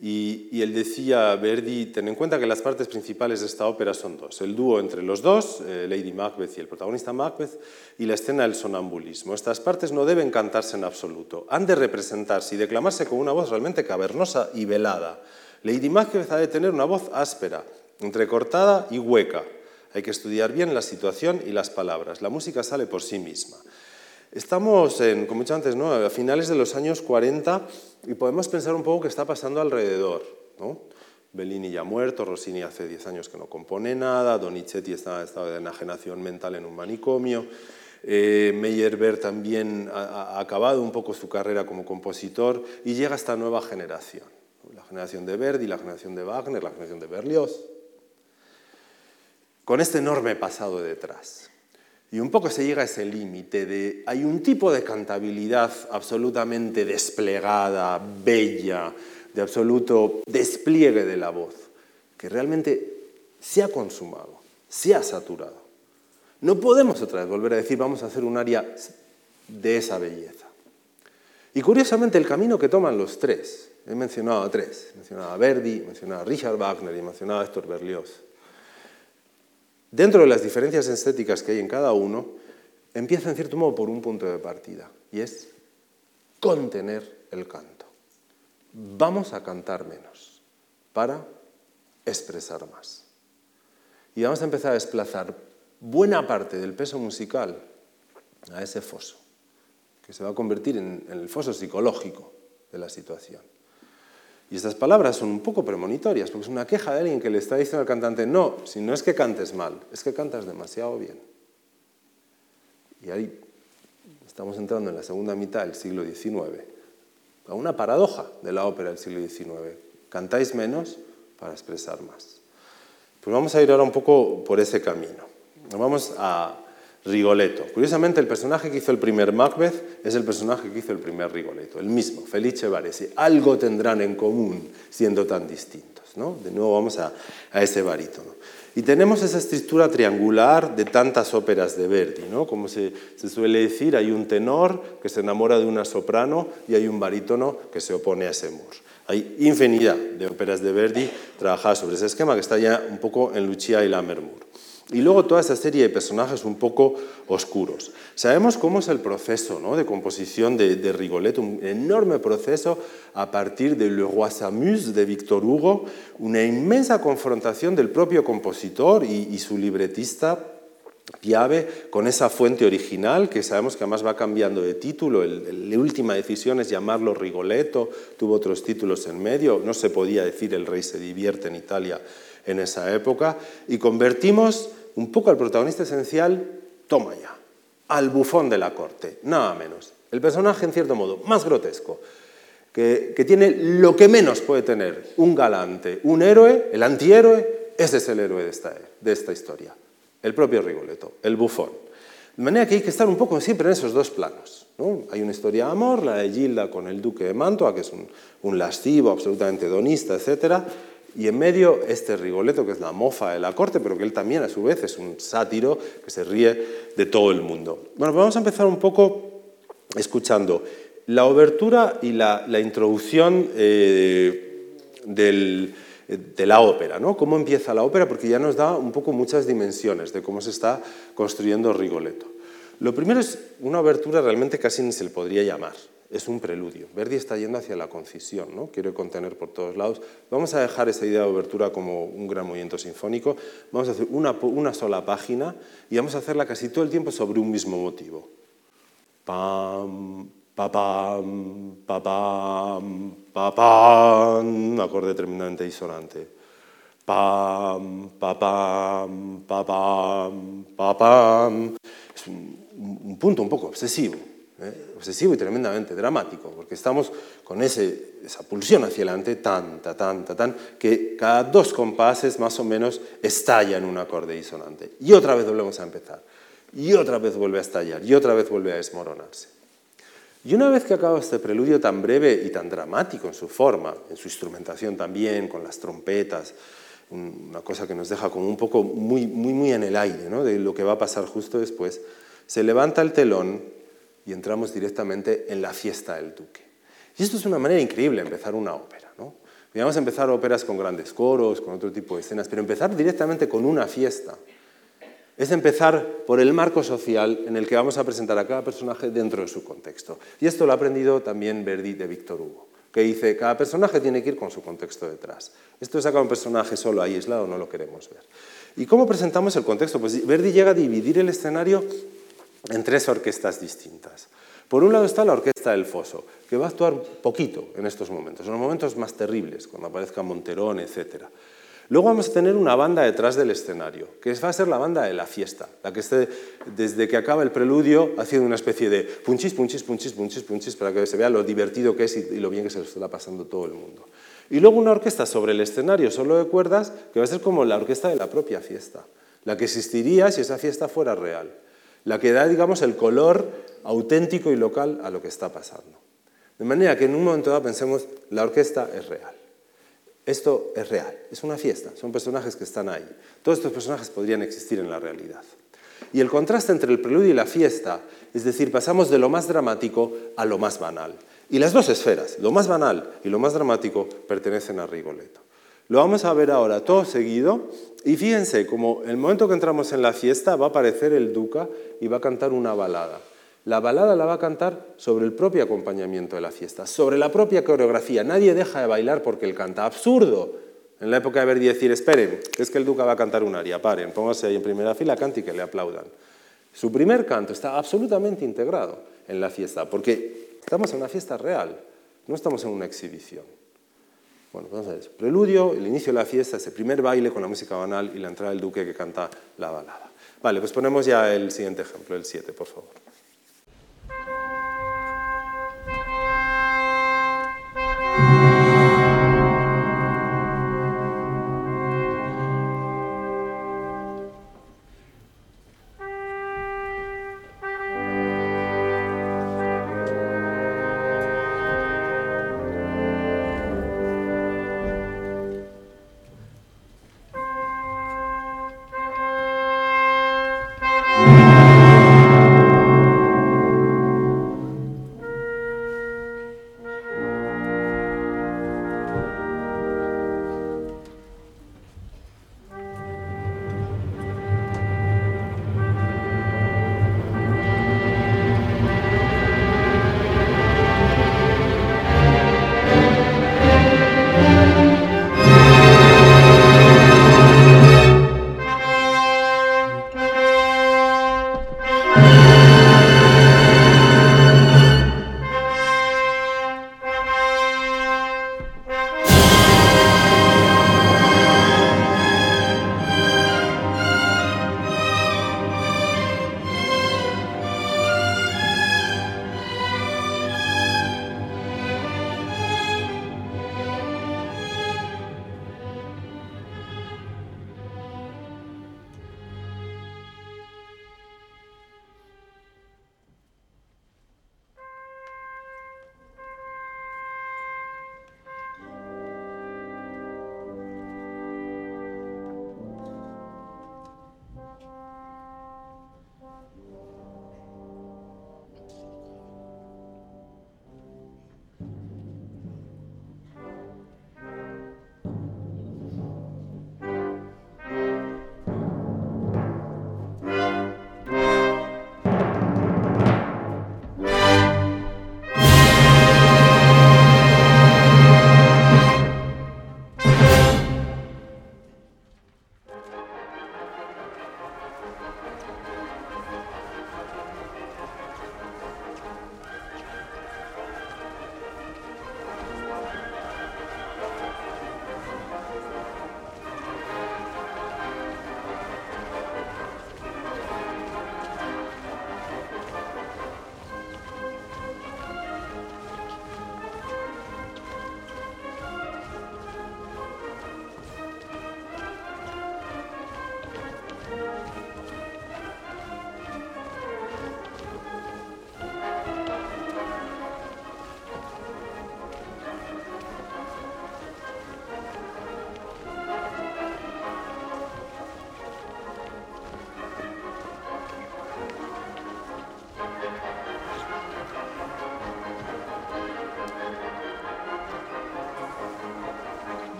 B: y, él decía, Verdi, ten en cuenta que las partes principales de esta ópera son dos, el dúo entre los dos, eh, Lady Macbeth y el protagonista Macbeth, y la escena del sonambulismo. Estas partes no deben cantarse en absoluto, han de representarse y declamarse con una voz realmente cavernosa y velada. Lady Macbeth ha de tener una voz áspera, entrecortada y hueca. Hay que estudiar bien la situación y las palabras. La música sale por sí misma. Estamos, en, como he dicho antes, a finales de los años 40 y podemos pensar un poco qué está pasando alrededor. Bellini ya muerto, Rossini hace 10 años que no compone nada, Donizetti está en estado de enajenación mental en un manicomio, eh, Meyerbeer también ha, acabado un poco su carrera como compositor y llega esta nueva generación, la generación de Verdi, la generación de Wagner, la generación de Berlioz con este enorme pasado detrás. Y un poco se llega a ese límite de hay un tipo de cantabilidad absolutamente desplegada, bella, de absoluto despliegue de la voz, que realmente se ha consumado, se ha saturado. No podemos otra vez volver a decir vamos a hacer un área de esa belleza. Y curiosamente el camino que toman los tres, he mencionado a tres, he mencionado a Verdi, he mencionado a Richard Wagner y he mencionado a Héctor Berlioz, Dentro de las diferencias estéticas que hay en cada uno, empieza en cierto modo por un punto de partida, y es contener el canto. Vamos a cantar menos para expresar más. Y vamos a empezar a desplazar buena parte del peso musical a ese foso, que se va a convertir en, el foso psicológico de la situación. Y estas palabras son un poco premonitorias, porque es una queja de alguien que le está diciendo al cantante, no, si no es que cantes mal, es que cantas demasiado bien. Y ahí estamos entrando en la segunda mitad del siglo XIX, a una paradoja de la ópera del siglo XIX. Cantáis menos para expresar más. Pues vamos a ir ahora un poco por ese camino. Vamos a Rigoletto. Curiosamente, el personaje que hizo el primer Macbeth es el personaje que hizo el primer Rigoletto, el mismo, Felice Varese. Algo tendrán en común siendo tan distintos. ¿no? De nuevo vamos a, ese barítono. Y tenemos esa estructura triangular de tantas óperas de Verdi, ¿no? Como se, suele decir, hay un tenor que se enamora de una soprano y hay un barítono que se opone a ese amor. Hay infinidad de óperas de Verdi trabajadas sobre ese esquema que está ya un poco en Lucia y Lammermoor. Y luego toda esa serie de personajes un poco oscuros. Sabemos cómo es el proceso ¿no? de composición de, de, Rigoletto, un enorme proceso a partir de Le Roi s'amuse de Victor Hugo, una inmensa confrontación del propio compositor y, su libretista Piave con esa fuente original que sabemos que además va cambiando de título. La última decisión es llamarlo Rigoletto, tuvo otros títulos en medio, no se podía decir El rey se divierte en Italia en esa época, y convertimos un poco al protagonista esencial, toma ya, al bufón de la corte, nada menos. El personaje, en cierto modo, más grotesco, que, que tiene lo que menos puede tener un galante, un héroe, el antihéroe, ese es el héroe de esta, de esta historia, el propio Rigoletto, el bufón. De manera que hay que estar un poco siempre en esos dos planos. ¿no? Hay una historia de amor, la de Gilda con el duque de Mantua, que es un, un lascivo, absolutamente hedonista, etcétera, y en medio este Rigoletto, que es la mofa de la corte, pero que él también a su vez es un sátiro que se ríe de todo el mundo. Bueno, pues vamos a empezar un poco escuchando la obertura y la, introducción eh, de la ópera, ¿no? Cómo empieza la ópera, porque ya nos da un poco muchas dimensiones de cómo se está construyendo Rigoletto. Lo primero es una obertura realmente casi ni se le podría llamar es un preludio. Verdi está yendo hacia la concisión, ¿no? quiere contener por todos lados. Vamos a dejar esa idea de obertura como un gran movimiento sinfónico, vamos a hacer una, sola página y vamos a hacerla casi todo el tiempo sobre un mismo motivo. Pam, pa, pam, pa, pam, pa, pam, acorde tremendamente disonante. Pam, pa, pam, pa, pam, pa, pam. Es un punto un poco obsesivo. ¿Eh? obsesivo y tremendamente dramático, porque estamos con esa pulsión hacia adelante, tan, tan, tan, tan, tan, que cada dos compases más o menos estalla en un acorde disonante. Y otra vez volvemos a empezar. Y otra vez vuelve a estallar. Y otra vez vuelve a desmoronarse. Y una vez que acaba este preludio tan breve y tan dramático en su forma, en su instrumentación también, con las trompetas, una cosa que nos deja como un poco muy, muy, muy en el aire ¿no? de lo que va a pasar justo después, se levanta el telón y entramos directamente en la fiesta del duque. Y esto es una manera increíble de empezar una ópera. ¿no? Podríamos empezar óperas con grandes coros, con otro tipo de escenas, pero empezar directamente con una fiesta es empezar por el marco social en el que vamos a presentar a cada personaje dentro de su contexto. Y esto lo ha aprendido también Verdi de Víctor Hugo, que dice, cada personaje tiene que ir con su contexto detrás. Esto de sacar un personaje solo aislado no lo queremos ver. ¿Y cómo presentamos el contexto? Pues Verdi llega a dividir el escenario en tres orquestas distintas. Por un lado está la Orquesta del Foso, que va a actuar poquito en estos momentos, en los momentos más terribles, cuando aparezca Monterón, etc. Luego vamos a tener una banda detrás del escenario, que va a ser la banda de la fiesta, la que esté desde que acaba el preludio haciendo una especie de punchis, punchis, punchis, punchis, punchis, para que se vea lo divertido que es y lo bien que se lo está pasando todo el mundo. Y luego una orquesta sobre el escenario solo de cuerdas, que va a ser como la orquesta de la propia fiesta, la que existiría si esa fiesta fuera real la que da, digamos, el color auténtico y local a lo que está pasando. De manera que en un momento dado pensemos, la orquesta es real. Esto es real, es una fiesta, son personajes que están ahí. Todos estos personajes podrían existir en la realidad. Y el contraste entre el preludio y la fiesta, es decir, pasamos de lo más dramático a lo más banal. Y las dos esferas, lo más banal y lo más dramático, pertenecen a Rigoletto. Lo vamos a ver ahora todo seguido y fíjense, como el momento que entramos en la fiesta va a aparecer el duca y va a cantar una balada. La balada la va a cantar sobre el propio acompañamiento de la fiesta, sobre la propia coreografía. Nadie deja de bailar porque él canta. Absurdo. En la época de Verdi decir, esperen, es que el duca va a cantar un aria, paren, pónganse ahí en primera fila, cante y que le aplaudan. Su primer canto está absolutamente integrado en la fiesta, porque estamos en una fiesta real, no estamos en una exhibición. Bueno, entonces, preludio, el inicio de la fiesta, ese primer baile con la música banal y la entrada del duque que canta la balada. Vale, pues ponemos ya el siguiente ejemplo, el 7, por favor.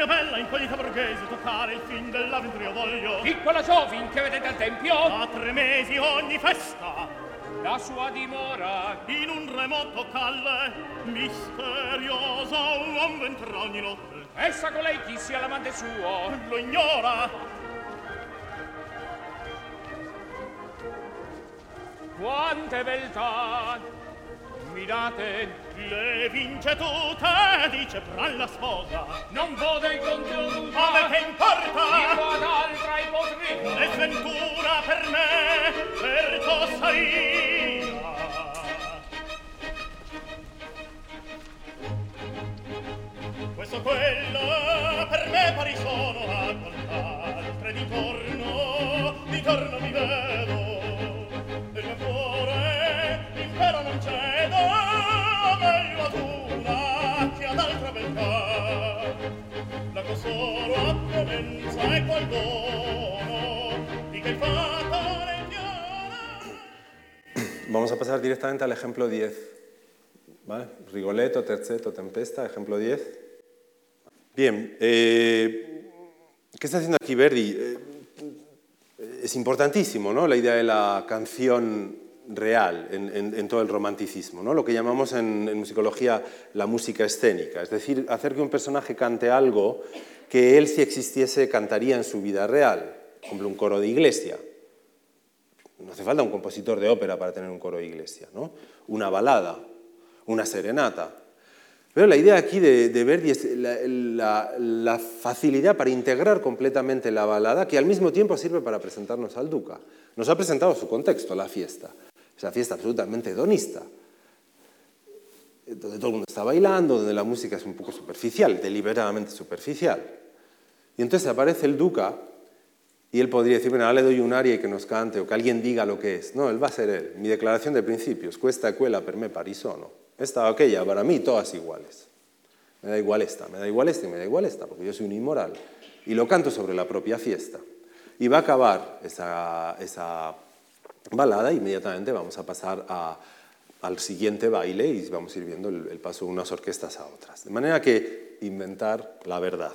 D: Mia bella incognita borghese toccare il fin dell'avventura voglio
E: Piccola Giovin che vedete al tempio?
D: a tre mesi ogni festa
E: la sua dimora.
D: in un remoto calle misterioso un uomo entra ogni notte.
E: Essa con lei chi sia l'amante suo?
D: Lo ignora.
E: Quante beltà mi date
D: le vince tutte dice Bran la sposa.
E: Non vode il conte o
D: a me che importa?
E: Io ad altra ipotri
D: è sventura per me per cosa io? Questo quello per me pari sono a quant'altre di torno di torno
B: Vamos a pasar directamente al ejemplo 10. ¿Vale? Rigoletto, terceto, tempesta, ejemplo 10. Bien, eh, ¿qué está haciendo aquí Verdi? Eh, es importantísimo ¿no? la idea de la canción real en, todo el romanticismo, ¿no? lo que llamamos en, musicología la música escénica, es decir, hacer que un personaje cante algo que él si existiese cantaría en su vida real, por ejemplo un coro de iglesia. No hace falta un compositor de ópera para tener un coro de iglesia, ¿no? una balada, una serenata. Pero la idea aquí de, Verdi es la, la, la, facilidad para integrar completamente la balada, que al mismo tiempo sirve para presentarnos al Duca. Nos ha presentado su contexto, la fiesta. Esa fiesta absolutamente hedonista, donde todo el mundo está bailando, donde la música es un poco superficial, deliberadamente superficial. Y entonces aparece el Duca y él podría decir, bueno, ahora le doy un aria y que nos cante, o que alguien diga lo que es. No, él va a ser él. Mi declaración de principios, cuesta cuela per me parisono. Esta o aquella, para mí todas iguales. Me da igual esta, me da igual esta y me da igual esta, porque yo soy un inmoral. Y lo canto sobre la propia fiesta. Y va a acabar esa, esa balada, inmediatamente vamos a pasar al siguiente baile y vamos a ir viendo el, paso de unas orquestas a otras. De manera que inventar la verdad.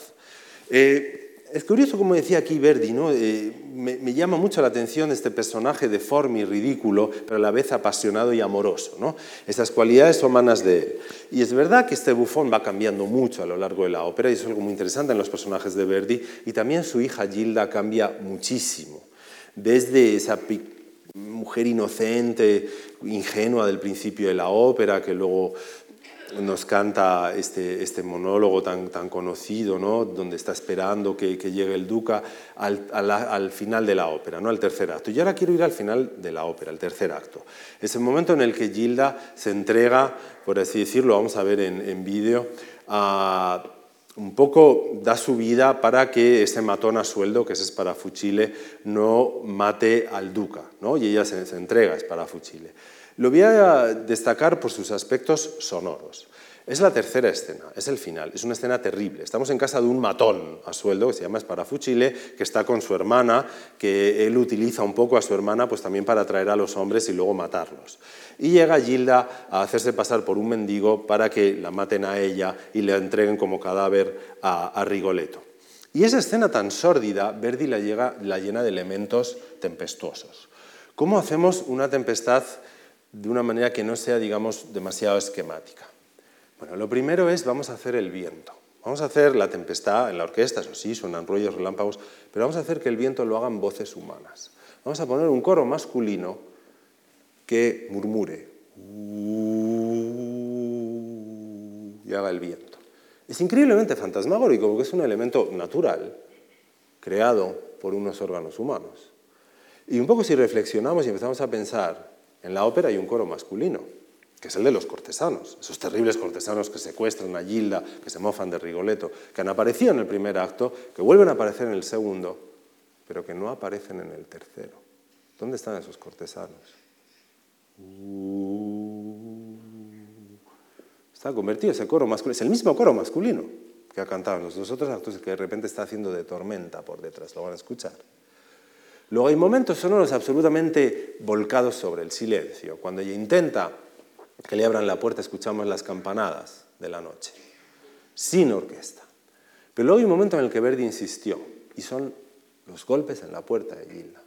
B: Eh, es curioso, como decía aquí Verdi, ¿no? Eh, me, me, llama mucho la atención este personaje deforme y ridículo, pero a la vez apasionado y amoroso. ¿no? Estas cualidades humanas de él. Y es verdad que este bufón va cambiando mucho a lo largo de la ópera, y es algo muy interesante en los personajes de Verdi, y también su hija Gilda cambia muchísimo. Desde esa mujer inocente, ingenua del principio de la ópera, que luego nos canta este, este monólogo tan, tan conocido, ¿no? donde está esperando que, llegue el duca al, al, al, final de la ópera, ¿no? al tercer acto. Y ahora quiero ir al final de la ópera, el tercer acto. Es el momento en el que Gilda se entrega, por así decirlo, vamos a ver en, en vídeo, a un poco da su vida para que ese matón a sueldo, que es Sparafucile, no mate al duca, ¿no? y ella se, se entrega a Sparafucile. Lo voy a destacar por sus aspectos sonoros. Es la tercera escena, es el final, es una escena terrible. Estamos en casa de un matón a sueldo que se llama Sparafucile, que está con su hermana, que él utiliza un poco a su hermana pues también para atraer a los hombres y luego matarlos. Y llega Gilda a hacerse pasar por un mendigo para que la maten a ella y le entreguen como cadáver a, a Rigoletto. Y esa escena tan sórdida, Verdi la, llega, la llena de elementos tempestuosos. ¿Cómo hacemos una tempestad de una manera que no sea, digamos, demasiado esquemática. Bueno, lo primero es, vamos a hacer el viento. Vamos a hacer la tempestad en la orquesta, eso sí, suenan rollos, relámpagos, pero vamos a hacer que el viento lo hagan voces humanas. Vamos a poner un coro masculino que murmure y haga el viento. Es increíblemente fantasmagórico porque es un elemento natural, creado por unos órganos humanos. Y un poco si reflexionamos y empezamos a pensar en la ópera hay un coro masculino, que es el de los cortesanos, esos terribles cortesanos que secuestran a Gilda, que se mofan de Rigoletto, que han aparecido en el primer acto, que vuelven a aparecer en el segundo, pero que no aparecen en el tercero. ¿Dónde están esos cortesanos? Uh, está convertido ese coro masculino, es el mismo coro masculino que ha cantado en los dos otros actos que de repente está haciendo de tormenta por detrás, lo van a escuchar. Luego hay momentos sonoros absolutamente volcados sobre el silencio. Cuando ella intenta que le abran la puerta, escuchamos las campanadas de la noche, sin orquesta. Pero luego hay un momento en el que Verdi insistió, y son los golpes en la puerta de Gilda,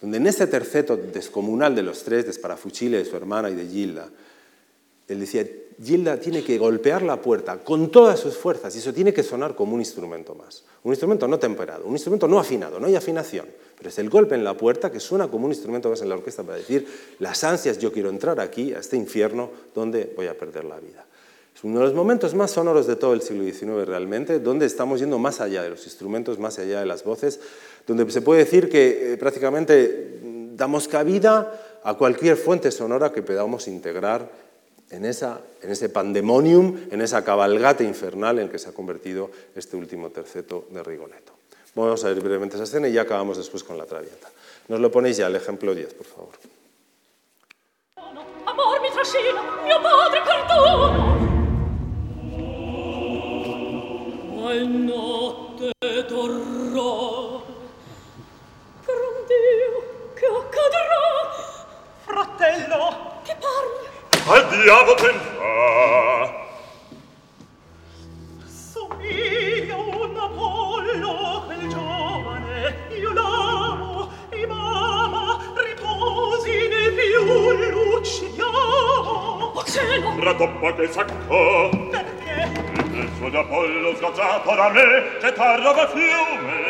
B: donde en ese terceto descomunal de los tres, de Sparafucile, de su hermana y de Gilda, él decía, Gilda tiene que golpear la puerta con todas sus fuerzas y eso tiene que sonar como un instrumento más. Un instrumento no temperado, un instrumento no afinado, no hay afinación, pero es el golpe en la puerta que suena como un instrumento más en la orquesta para decir, las ansias, yo quiero entrar aquí, a este infierno donde voy a perder la vida. Es uno de los momentos más sonoros de todo el siglo XIX realmente, donde estamos yendo más allá de los instrumentos, más allá de las voces, donde se puede decir que eh, prácticamente damos cabida a cualquier fuente sonora que podamos integrar en, esa, en ese pandemonium, en esa cabalgata infernal en que se ha convertido este último terceto de Rigoletto. Vamos a ver brevemente esa escena y ya acabamos después con la traviata. Nos lo ponéis ya, el ejemplo 10, por favor.
F: Amor mi trascina, mio padre perdono. Al notte torrò. Gran Dio, che accadrà?
G: Fratello,
F: Che parli?
G: al diavolo tenta. Somiglia un Apollo quel giovane, io l'amo, e mamma riposi nel più lucidiamo.
F: Ma cielo!
G: Radoppa che sacco! Perché? Il suo di Apollo sgozzato da me, che tarda da fiume.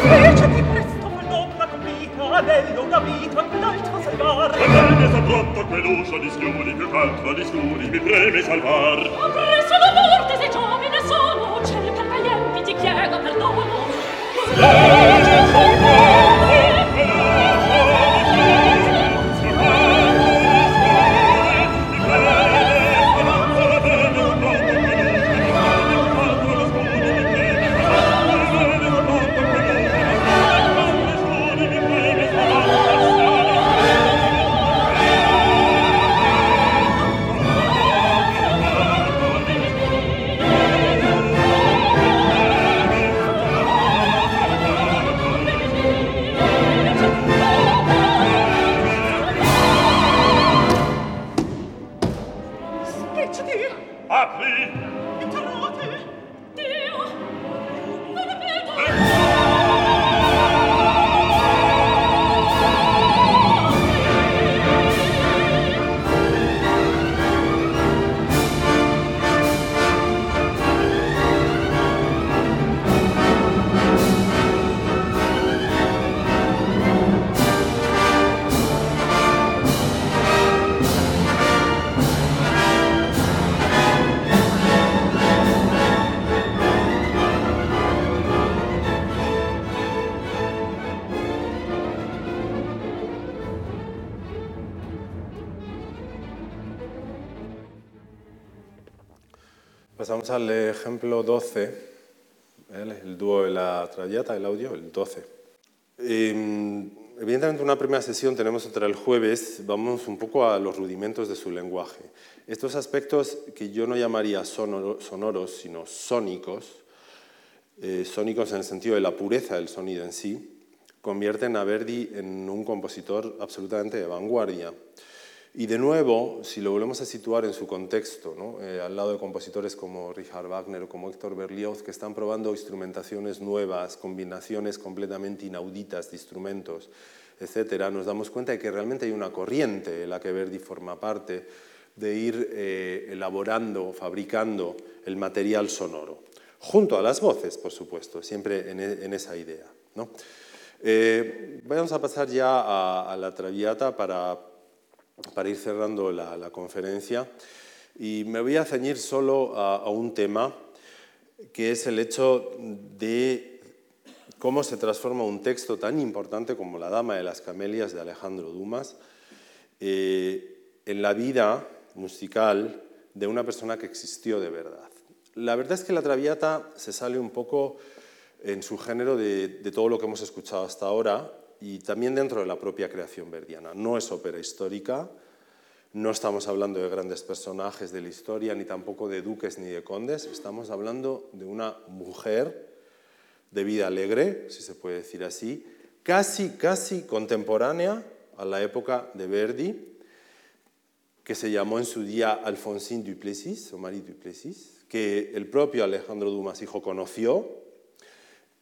G: fece di presto quell'ombra compita anello capito anche l'altro salvare Adene son rotto quell'uscio di schiuri più quanto di scuri mi preme salvar
F: Ho preso la morte se giovine sono ciel per gli empi ti chiedo perdono
B: Sì! Al ejemplo 12, ¿vale? el dúo de la Traviata, el audio, el 12. Eh, evidentemente, una primera sesión tenemos otra el jueves, vamos un poco a los rudimentos de su lenguaje. Estos aspectos que yo no llamaría sonoro- sonoros, sino sónicos, eh, sónicos en el sentido de la pureza del sonido en sí, convierten a Verdi en un compositor absolutamente de vanguardia. Y de nuevo, si lo volvemos a situar en su contexto, ¿no? Eh, al lado de compositores como Richard Wagner o como Héctor Berlioz, que están probando instrumentaciones nuevas, combinaciones completamente inauditas de instrumentos, etcétera, nos damos cuenta de que realmente hay una corriente en la que Verdi forma parte de ir eh, elaborando, fabricando el material sonoro, junto a las voces, por supuesto, siempre en, e- en esa idea. ¿no? Eh, vamos a pasar ya a, a la Traviata para para ir cerrando la, conferencia. Y me voy a ceñir solo a, un tema, que es el hecho de cómo se transforma un texto tan importante como La Dama de las Camelias de Alejandro Dumas eh, en la vida musical de una persona que existió de verdad. La verdad es que la Traviata se sale un poco en su género de todo lo que hemos escuchado hasta ahora y también dentro de la propia creación verdiana. No es ópera histórica, no estamos hablando de grandes personajes de la historia, ni tampoco de duques ni de condes, estamos hablando de una mujer de vida alegre, si se puede decir así, casi, casi contemporánea a la época de Verdi, que se llamó en su día Alfonsine Duplessis, o Marie Duplessis, que el propio Alejandro Dumas hijo conoció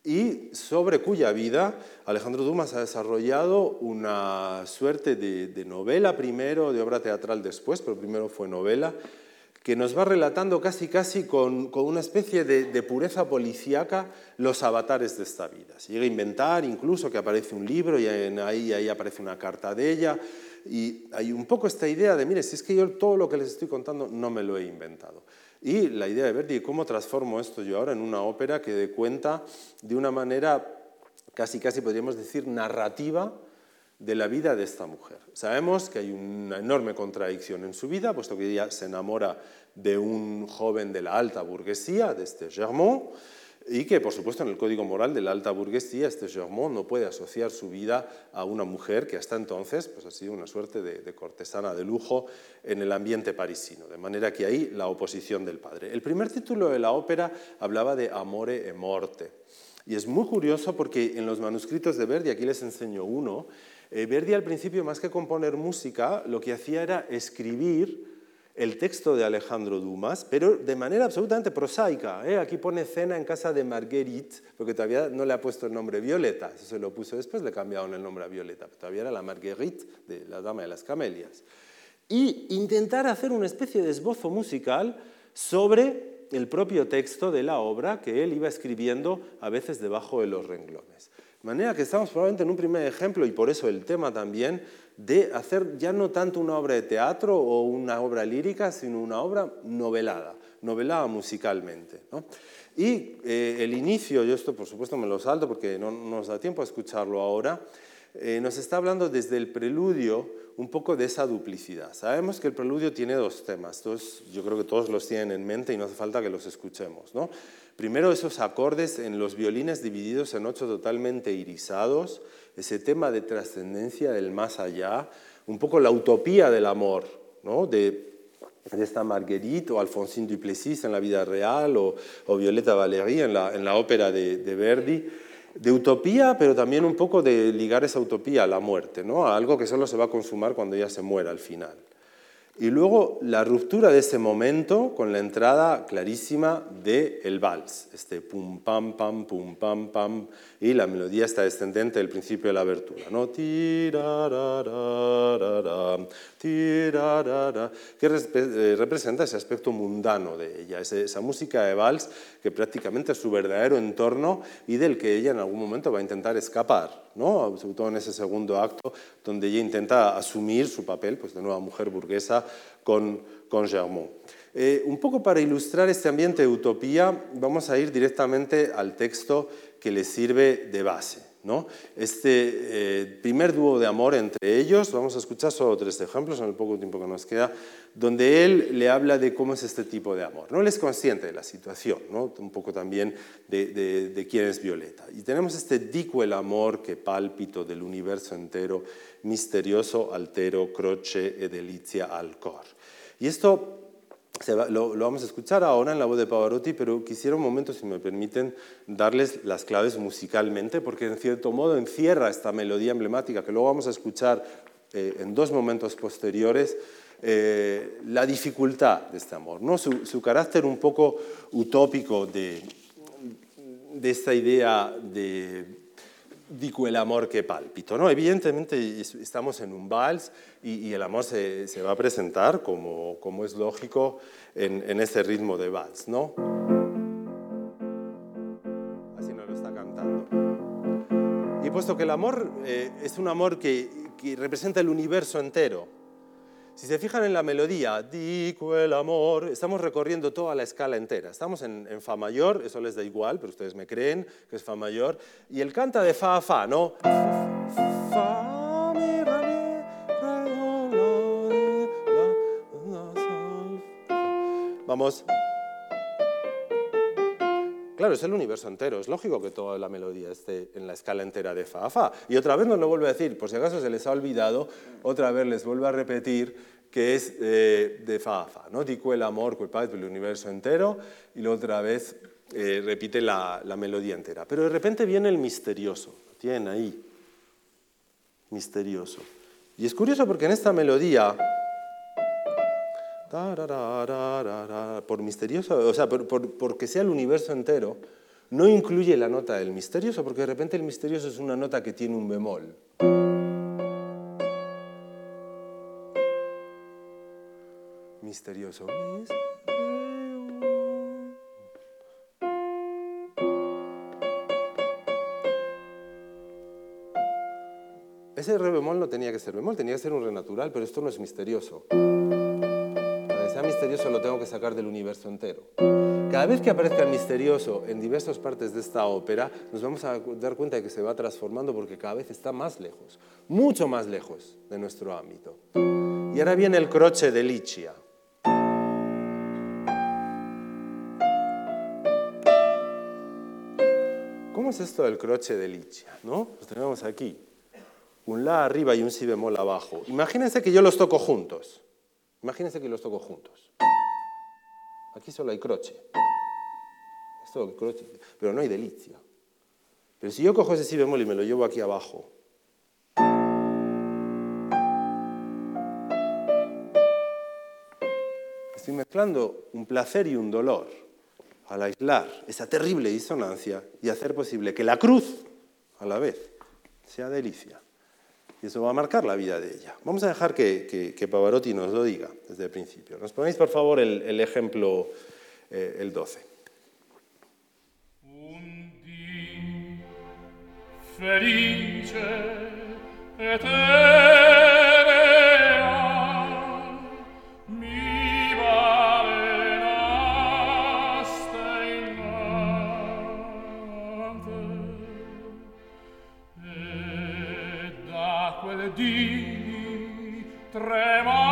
B: y sobre cuya vida Alejandro Dumas ha desarrollado una suerte de, novela primero, de obra teatral después, pero primero fue novela, que nos va relatando casi casi con, con una especie de, pureza policíaca los avatares de esta vida. Se llega a inventar incluso que aparece un libro y ahí, ahí aparece una carta de ella, y hay un poco esta idea de, mire, si es que yo todo lo que les estoy contando no me lo he inventado. Y la idea de Verdi, ¿cómo transformo esto yo ahora en una ópera que dé cuenta de una manera casi, casi podríamos decir, narrativa de la vida de esta mujer? Sabemos que hay una enorme contradicción en su vida, puesto que ella se enamora de un joven de la alta burguesía, de este Germont, y que, por supuesto, en el código moral de la alta burguesía, este Germont no puede asociar su vida a una mujer que hasta entonces pues, ha sido una suerte de, cortesana de lujo en el ambiente parisino. De manera que ahí la oposición del padre. El primer título de la ópera hablaba de amore e morte. Y es muy curioso porque en los manuscritos de Verdi, aquí les enseño uno, eh, Verdi al principio, más que componer música, lo que hacía era escribir el texto de Alejandro Dumas, pero de manera absolutamente prosaica. ¿eh? Aquí pone cena en casa de Marguerite, porque todavía no le ha puesto el nombre Violeta, eso se lo puso después, le cambiaron el nombre a Violeta, pero todavía era la Marguerite de la Dama de las Camelias. Y intentar hacer una especie de esbozo musical sobre el propio texto de la obra que él iba escribiendo a veces debajo de los renglones. De manera que estamos probablemente en un primer ejemplo, y por eso el tema también, de hacer ya no tanto una obra de teatro o una obra lírica, sino una obra novelada, novelada musicalmente. Y eh, el inicio, yo esto por supuesto me lo salto porque no, no nos da tiempo a escucharlo ahora, eh, nos está hablando desde el preludio un poco de esa duplicidad. Sabemos que el preludio tiene dos temas, entonces yo creo que todos los tienen en mente y no hace falta que los escuchemos. ¿no? Primero esos acordes en los violines divididos en ocho totalmente irisados, ese tema de trascendencia del más allá, un poco la utopía del amor, ¿no? de, de esta Marguerite o Alfonsine Duplessis en la vida real o, o Violeta Valéry en la, en la ópera de, de Verdi de utopía, pero también un poco de ligar esa utopía a la muerte, ¿no? a algo que solo se va a consumar cuando ella se muera al final. Y luego la ruptura de ese momento con la entrada clarísima del el vals, este pum pam pam pum pam pam y la melodía está descendente del principio de la abertura, ¿no? que representa ese aspecto mundano de ella, esa música de vals que prácticamente es su verdadero entorno y del que ella en algún momento va a intentar escapar, ¿no? sobre todo en ese segundo acto donde ella intenta asumir su papel pues, de nueva mujer burguesa con, con Germont. Eh, un poco para ilustrar este ambiente de utopía, vamos a ir directamente al texto que le sirve de base. ¿No? Este eh, primer dúo de amor entre ellos, vamos a escuchar solo tres ejemplos en el poco tiempo que nos queda, donde él le habla de cómo es este tipo de amor. ¿no? Él es consciente de la situación, ¿no? un poco también de, quién es Violeta. Y tenemos este dico el amor que pálpito del universo entero, misterioso, altero, croce e delizia al cor. Y esto lo, vamos a escuchar ahora en la voz de Pavarotti, pero quisiera un momento, si me permiten, darles las claves musicalmente, porque en cierto modo encierra esta melodía emblemática que luego vamos a escuchar eh, en dos momentos posteriores, eh, la dificultad de este amor, ¿no? su, carácter un poco utópico de, de esta idea de dico el amor que palpito. ¿no? Evidentemente estamos en un vals y, el amor se, se, va a presentar, como, como es lógico, en, en, ese ritmo de vals. ¿no? Así nos lo está cantando. Y puesto que el amor eh, es un amor que, que representa el universo entero, si se fijan en la melodía, dico el amor, estamos recorriendo toda la escala entera. Estamos en, Fa mayor, eso les da igual, pero ustedes me creen que es Fa mayor. Y él canta de Fa a Fa, ¿no? Fa, mi, re, mi, re, Vamos. Claro, es el universo entero, es lógico que toda la melodía esté en la escala entera de fa a fa. Y otra vez nos lo vuelve a decir, por si acaso se les ha olvidado, otra vez les vuelvo a repetir que es eh, de fa a fa, ¿no? Dico el amor, quel padre el universo entero, y la otra vez eh, repite la, la, melodía entera. Pero de repente viene el misterioso, tienen ahí, misterioso. Y es curioso porque en esta melodía por misterioso, o sea, por, porque sea el universo entero, no incluye la nota del misterioso, porque de repente el misterioso es una nota que tiene un bemol. Misterioso. Ese re bemol no tenía que ser bemol, tenía que ser un re natural, pero esto no es misterioso sea misterioso lo tengo que sacar del universo entero. Cada vez que aparezca el misterioso en diversas partes de esta ópera, nos vamos a dar cuenta de que se va transformando porque cada vez está más lejos, mucho más lejos de nuestro ámbito. Y ahora viene el croce de Licia. ¿Cómo es esto del croce de Licia? ¿no? Lo tenemos aquí. Un La arriba y un Si bemol abajo. Imagínense que yo los toco juntos. Imagínense que los toco juntos. Aquí solo hay croche. Esto croche, pero no hay delicia. Pero si yo cojo ese si bemol y me lo llevo aquí abajo, estoy mezclando un placer y un dolor al aislar esa terrible disonancia y hacer posible que la cruz, a la vez, sea delicia. Y eso va a marcar la vida de ella. Vamos a dejar que, Pavarotti nos lo diga desde el principio. ¿Nos ponéis, por favor, el, ejemplo, eh, el 12? Un felice Bien, trema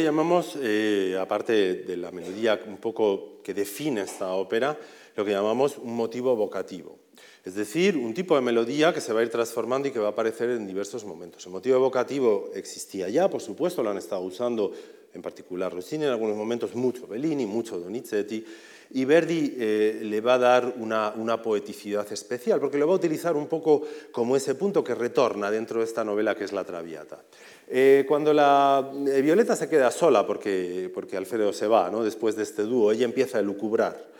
B: que llamamos, eh, aparte de la melodía un poco que define esta ópera, lo que llamamos un motivo evocativo. Es decir, un tipo de melodía que se va a ir transformando y que va a aparecer en diversos momentos. El motivo evocativo existía ya, por supuesto, lo han estado usando en particular Rossini en algunos momentos, mucho Bellini, mucho Donizetti, y Verdi eh, le va a dar una, una, poeticidad especial, porque lo va a utilizar un poco como ese punto que retorna dentro de esta novela que es La Traviata. Eh, cuando la, eh, Violeta se queda sola, porque, porque Alfredo se va, ¿no? después de este dúo, ella empieza a lucubrar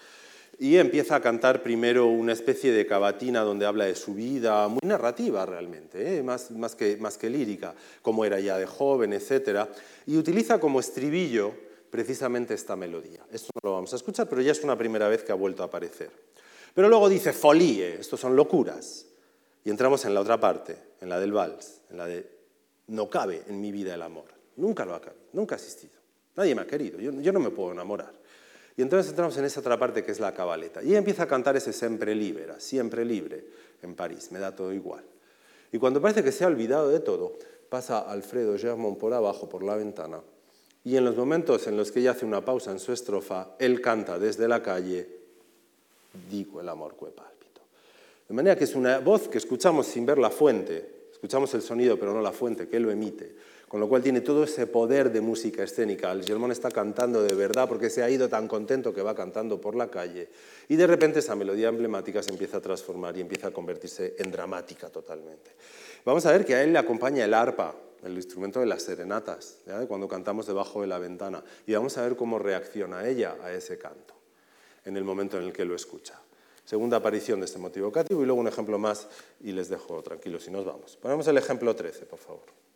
B: y empieza a cantar primero una especie de cavatina donde habla de su vida, muy narrativa realmente, ¿eh? más, más, que, más que lírica, como era ya de joven, etc. Y utiliza como estribillo precisamente esta melodía. Esto no lo vamos a escuchar, pero ya es una primera vez que ha vuelto a aparecer. Pero luego dice folie, esto son locuras. Y entramos en la otra parte, en la del vals, en la de no cabe en mi vida el amor. Nunca lo ha cabido, nunca ha existido. Nadie me ha querido, yo, yo no me puedo enamorar. Y entonces entramos en esa otra parte que es la cabaleta. Y ella empieza a cantar ese siempre libera, siempre libre, en París, me da todo igual. Y cuando parece que se ha olvidado de todo, pasa Alfredo Germont por abajo, por la ventana, y en los momentos en los que ella hace una pausa en su estrofa, él canta desde la calle, digo el amor que pálpito. De manera que es una voz que escuchamos sin ver la fuente, escuchamos el sonido pero no la fuente, que lo emite, con lo cual tiene todo ese poder de música escénica. El Germán está cantando de verdad porque se ha ido tan contento que va cantando por la calle y de repente esa melodía emblemática se empieza a transformar y empieza a convertirse en dramática totalmente. Vamos a ver que a él le acompaña el arpa, el instrumento de las serenatas, cuando cantamos debajo de la ventana, y vamos a ver cómo reacciona ella a ese canto en el momento en el que lo escucha. Segunda aparición de este motivo vocativo y luego un ejemplo más y les dejo tranquilos y nos vamos. Ponemos el ejemplo 13, por favor.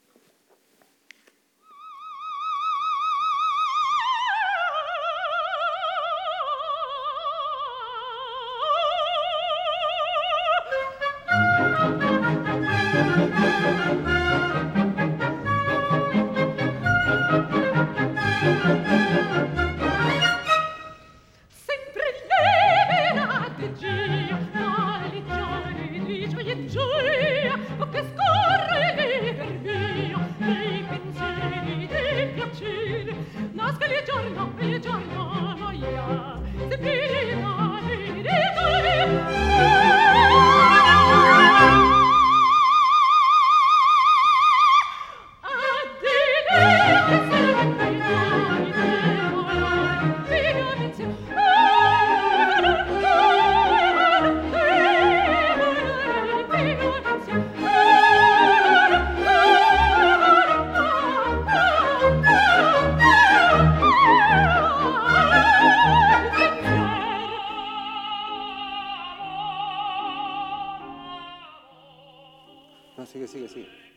B: No, sigue, sigue, sigue.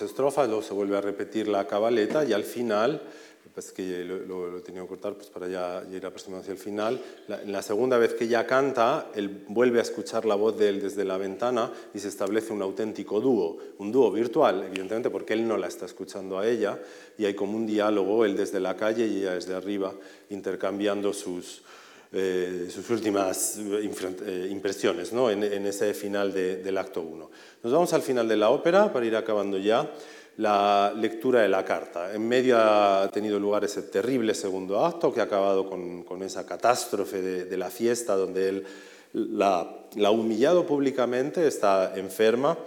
B: Luego se vuelve a repetir la cabaleta y al final, pues que lo, he tenido que cortar pues para ya ir aproximando hacia el final, la, la segunda vez que ella canta, él vuelve a escuchar la voz de él desde la ventana y se establece un auténtico dúo, un dúo virtual, evidentemente porque él no la está escuchando a ella y hay como un diálogo, él desde la calle y ella desde arriba, intercambiando sus, eh, sus últimas eh, impresiones ¿no? en, ese final del acto 1. Nos vamos al final de la ópera para ir acabando ya la lectura de la carta. En medio ha tenido lugar ese terrible segundo acto que ha acabado con, esa catástrofe de, la fiesta donde él la, ha humillado públicamente, está enferma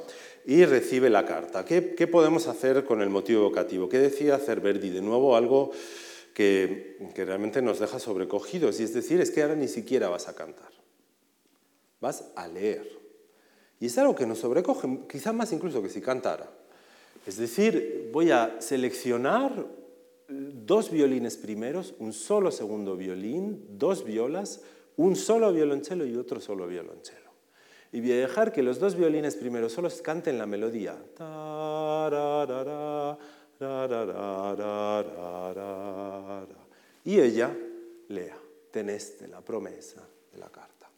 B: y recibe la carta. ¿Qué, podemos hacer con el motivo evocativo? ¿Qué decía hacer Verdi? De nuevo algo que, realmente nos deja sobrecogidos y es decir, es que ahora ni siquiera vas a cantar, vas a leer. Y es algo que nos sobrecoge, quizá más incluso que si cantara. Es decir, voy a seleccionar dos violines primeros, un solo segundo violín, dos violas, un solo violonchelo y otro solo violonchelo. Y voy a dejar que los dos violines primeros solos canten la melodía. Y ella lea, teneste la promesa de la carta.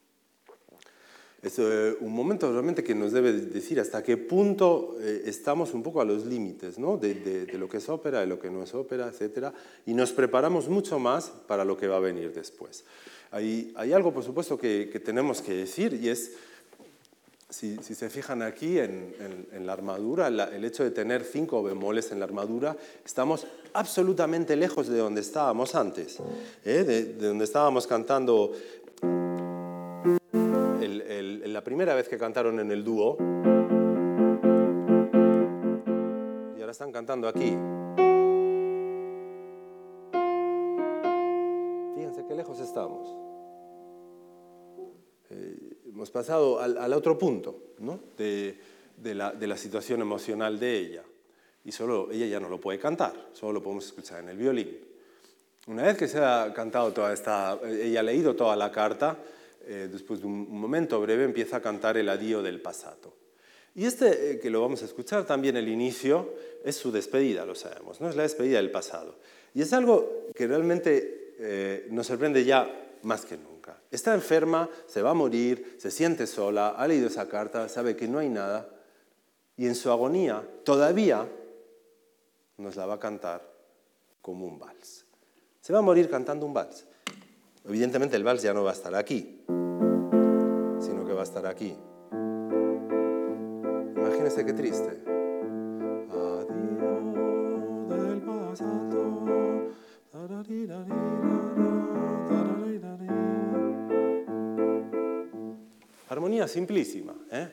B: Es un momento realmente que nos debe decir hasta qué punto eh, estamos un poco a los límites ¿no? de, de, de, lo que es ópera, de lo que no es ópera, etc. Y nos preparamos mucho más para lo que va a venir después. Hay, hay algo, por supuesto, que, que, tenemos que decir y es, si, se fijan aquí en, la armadura, el hecho de tener cinco bemoles en la armadura, estamos absolutamente lejos de donde estábamos antes, ¿eh? de donde estábamos cantando la primera vez que cantaron en el dúo y ahora están cantando aquí. Fíjense qué lejos estamos. Hemos pasado al, al, otro punto ¿no? de, de, la, de la situación emocional de ella. Y solo ella ya no lo puede cantar, solo lo podemos escuchar en el violín. Una vez que se ha cantado toda esta, ella ha leído toda la carta, eh, después de un momento breve, empieza a cantar el adío del pasado. Y este, eh, que lo vamos a escuchar también el inicio, es su despedida, lo sabemos, ¿no? es la despedida del pasado. Y es algo que realmente eh, nos sorprende ya más que nunca. Está enferma, se va a morir, se siente sola, ha leído esa carta, sabe que no hay nada, y en su agonía todavía nos la va a cantar como un vals. Se va a morir cantando un vals. Evidentemente el vals ya no va a estar aquí, sino que va a estar aquí. Imagínense qué triste. del pasado. Armonía simplísima, ¿eh?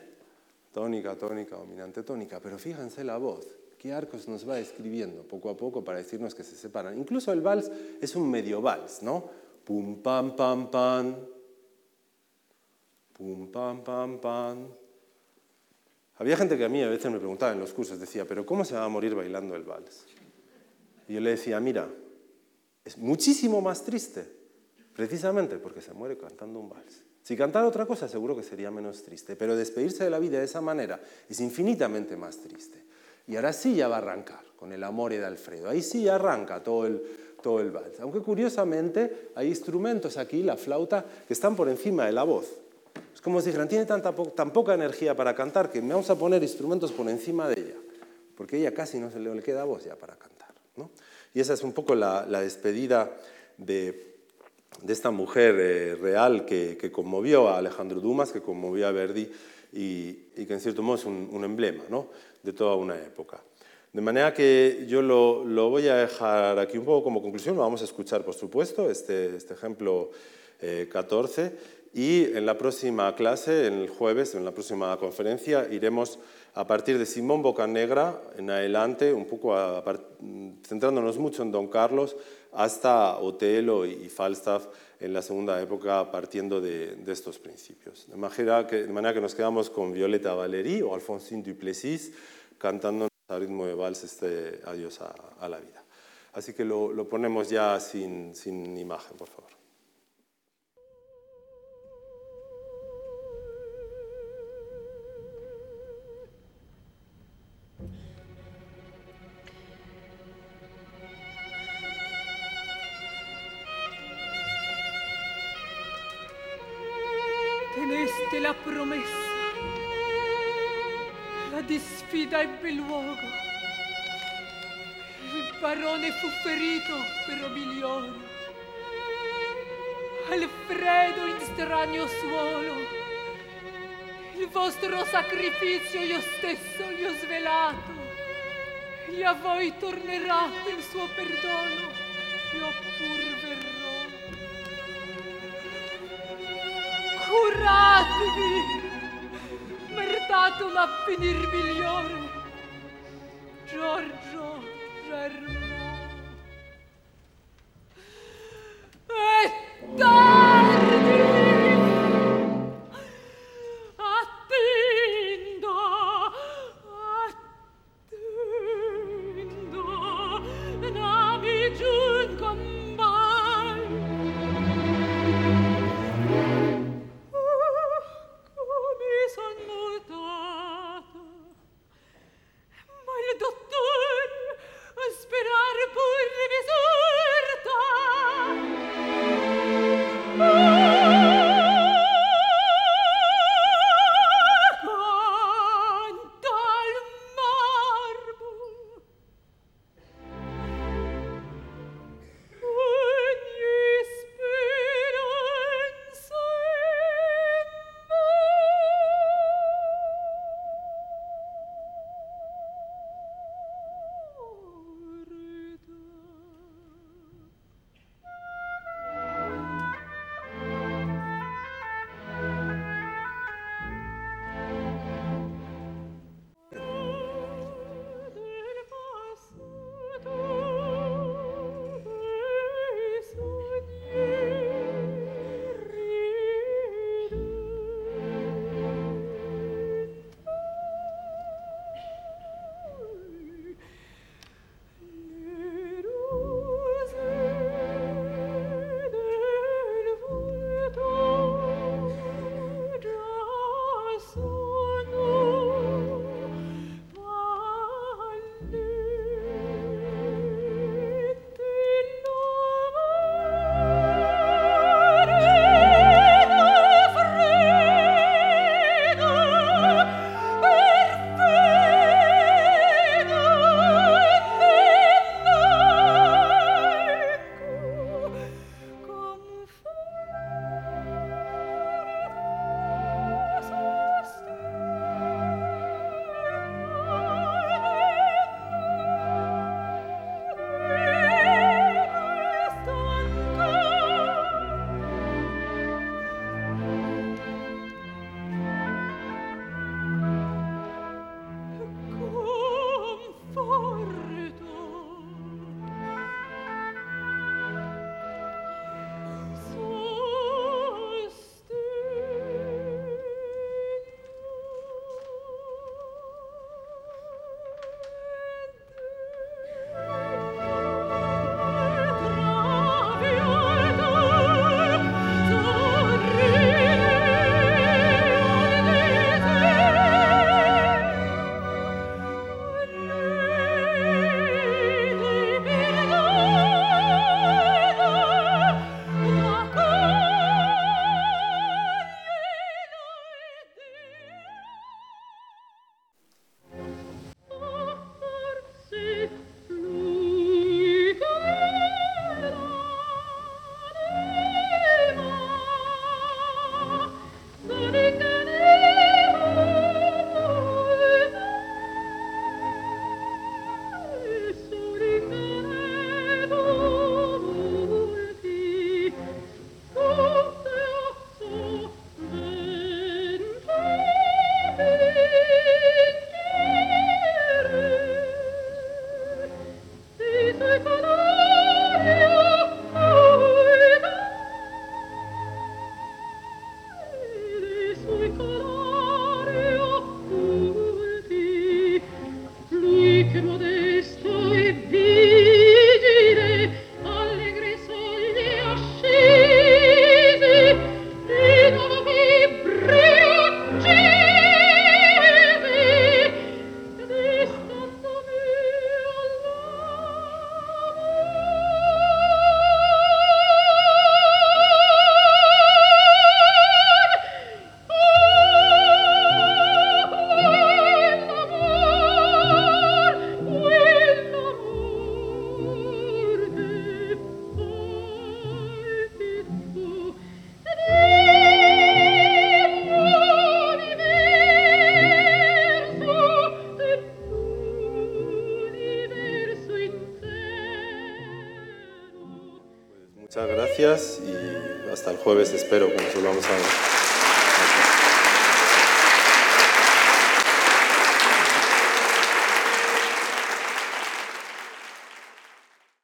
B: Tónica, tónica, dominante, tónica, pero fíjense la voz. ¿Qué arcos nos va escribiendo poco a poco para decirnos que se separan? Incluso el vals es un medio vals, ¿no? Pum, pam, pam, pam. Pum, pam, pam, pam. Había gente que a mí a veces me preguntaba en los cursos, decía, pero ¿cómo se va a morir bailando el vals? Y yo le decía, mira, es muchísimo más triste, precisamente porque se muere cantando un vals. Si cantara otra cosa, seguro que sería menos triste, pero despedirse de la vida de esa manera es infinitamente más triste. Y ahora sí ya va a arrancar con el amor de Alfredo. Ahí sí arranca todo el, todo el vals. Aunque curiosamente hay instrumentos aquí, la flauta, que están por encima de la voz. Es como si dijeran, tiene tanta tan poca energía para cantar que me vamos a poner instrumentos por encima de ella, porque ella casi no se le queda voz ya para cantar. ¿no? Y esa es un poco la, la despedida de, de, esta mujer eh, real que, que, conmovió a Alejandro Dumas, que conmovió a Verdi y, y que en cierto modo es un, un emblema ¿no? de toda una época. De manera que yo lo, lo, voy a dejar aquí un poco como conclusión, lo vamos a escuchar por supuesto, este, este ejemplo eh, 14, y en la próxima clase, el jueves, en la próxima conferencia, iremos a partir de Simón Bocanegra en adelante, un poco a, centrándonos mucho en Don Carlos, hasta Otelo y, Falstaff en la segunda época, partiendo de, de estos principios. De manera, que, de manera que nos quedamos con Violeta Valéry o Alfonsine Duplessis cantando a ritmo de vals este adiós a, a la vida. Así que lo, lo ponemos ya sin, sin imagen, por favor.
H: La promesa la disfida ebbe luogo. Il barone fu ferito per Robilione. Alfredo in strano suolo. Il vostro sacrificio io stesso gli ho svelato. E a voi tornerà il suo perdono. Io pur verrò. Curatevi! meritatum a finir migliore.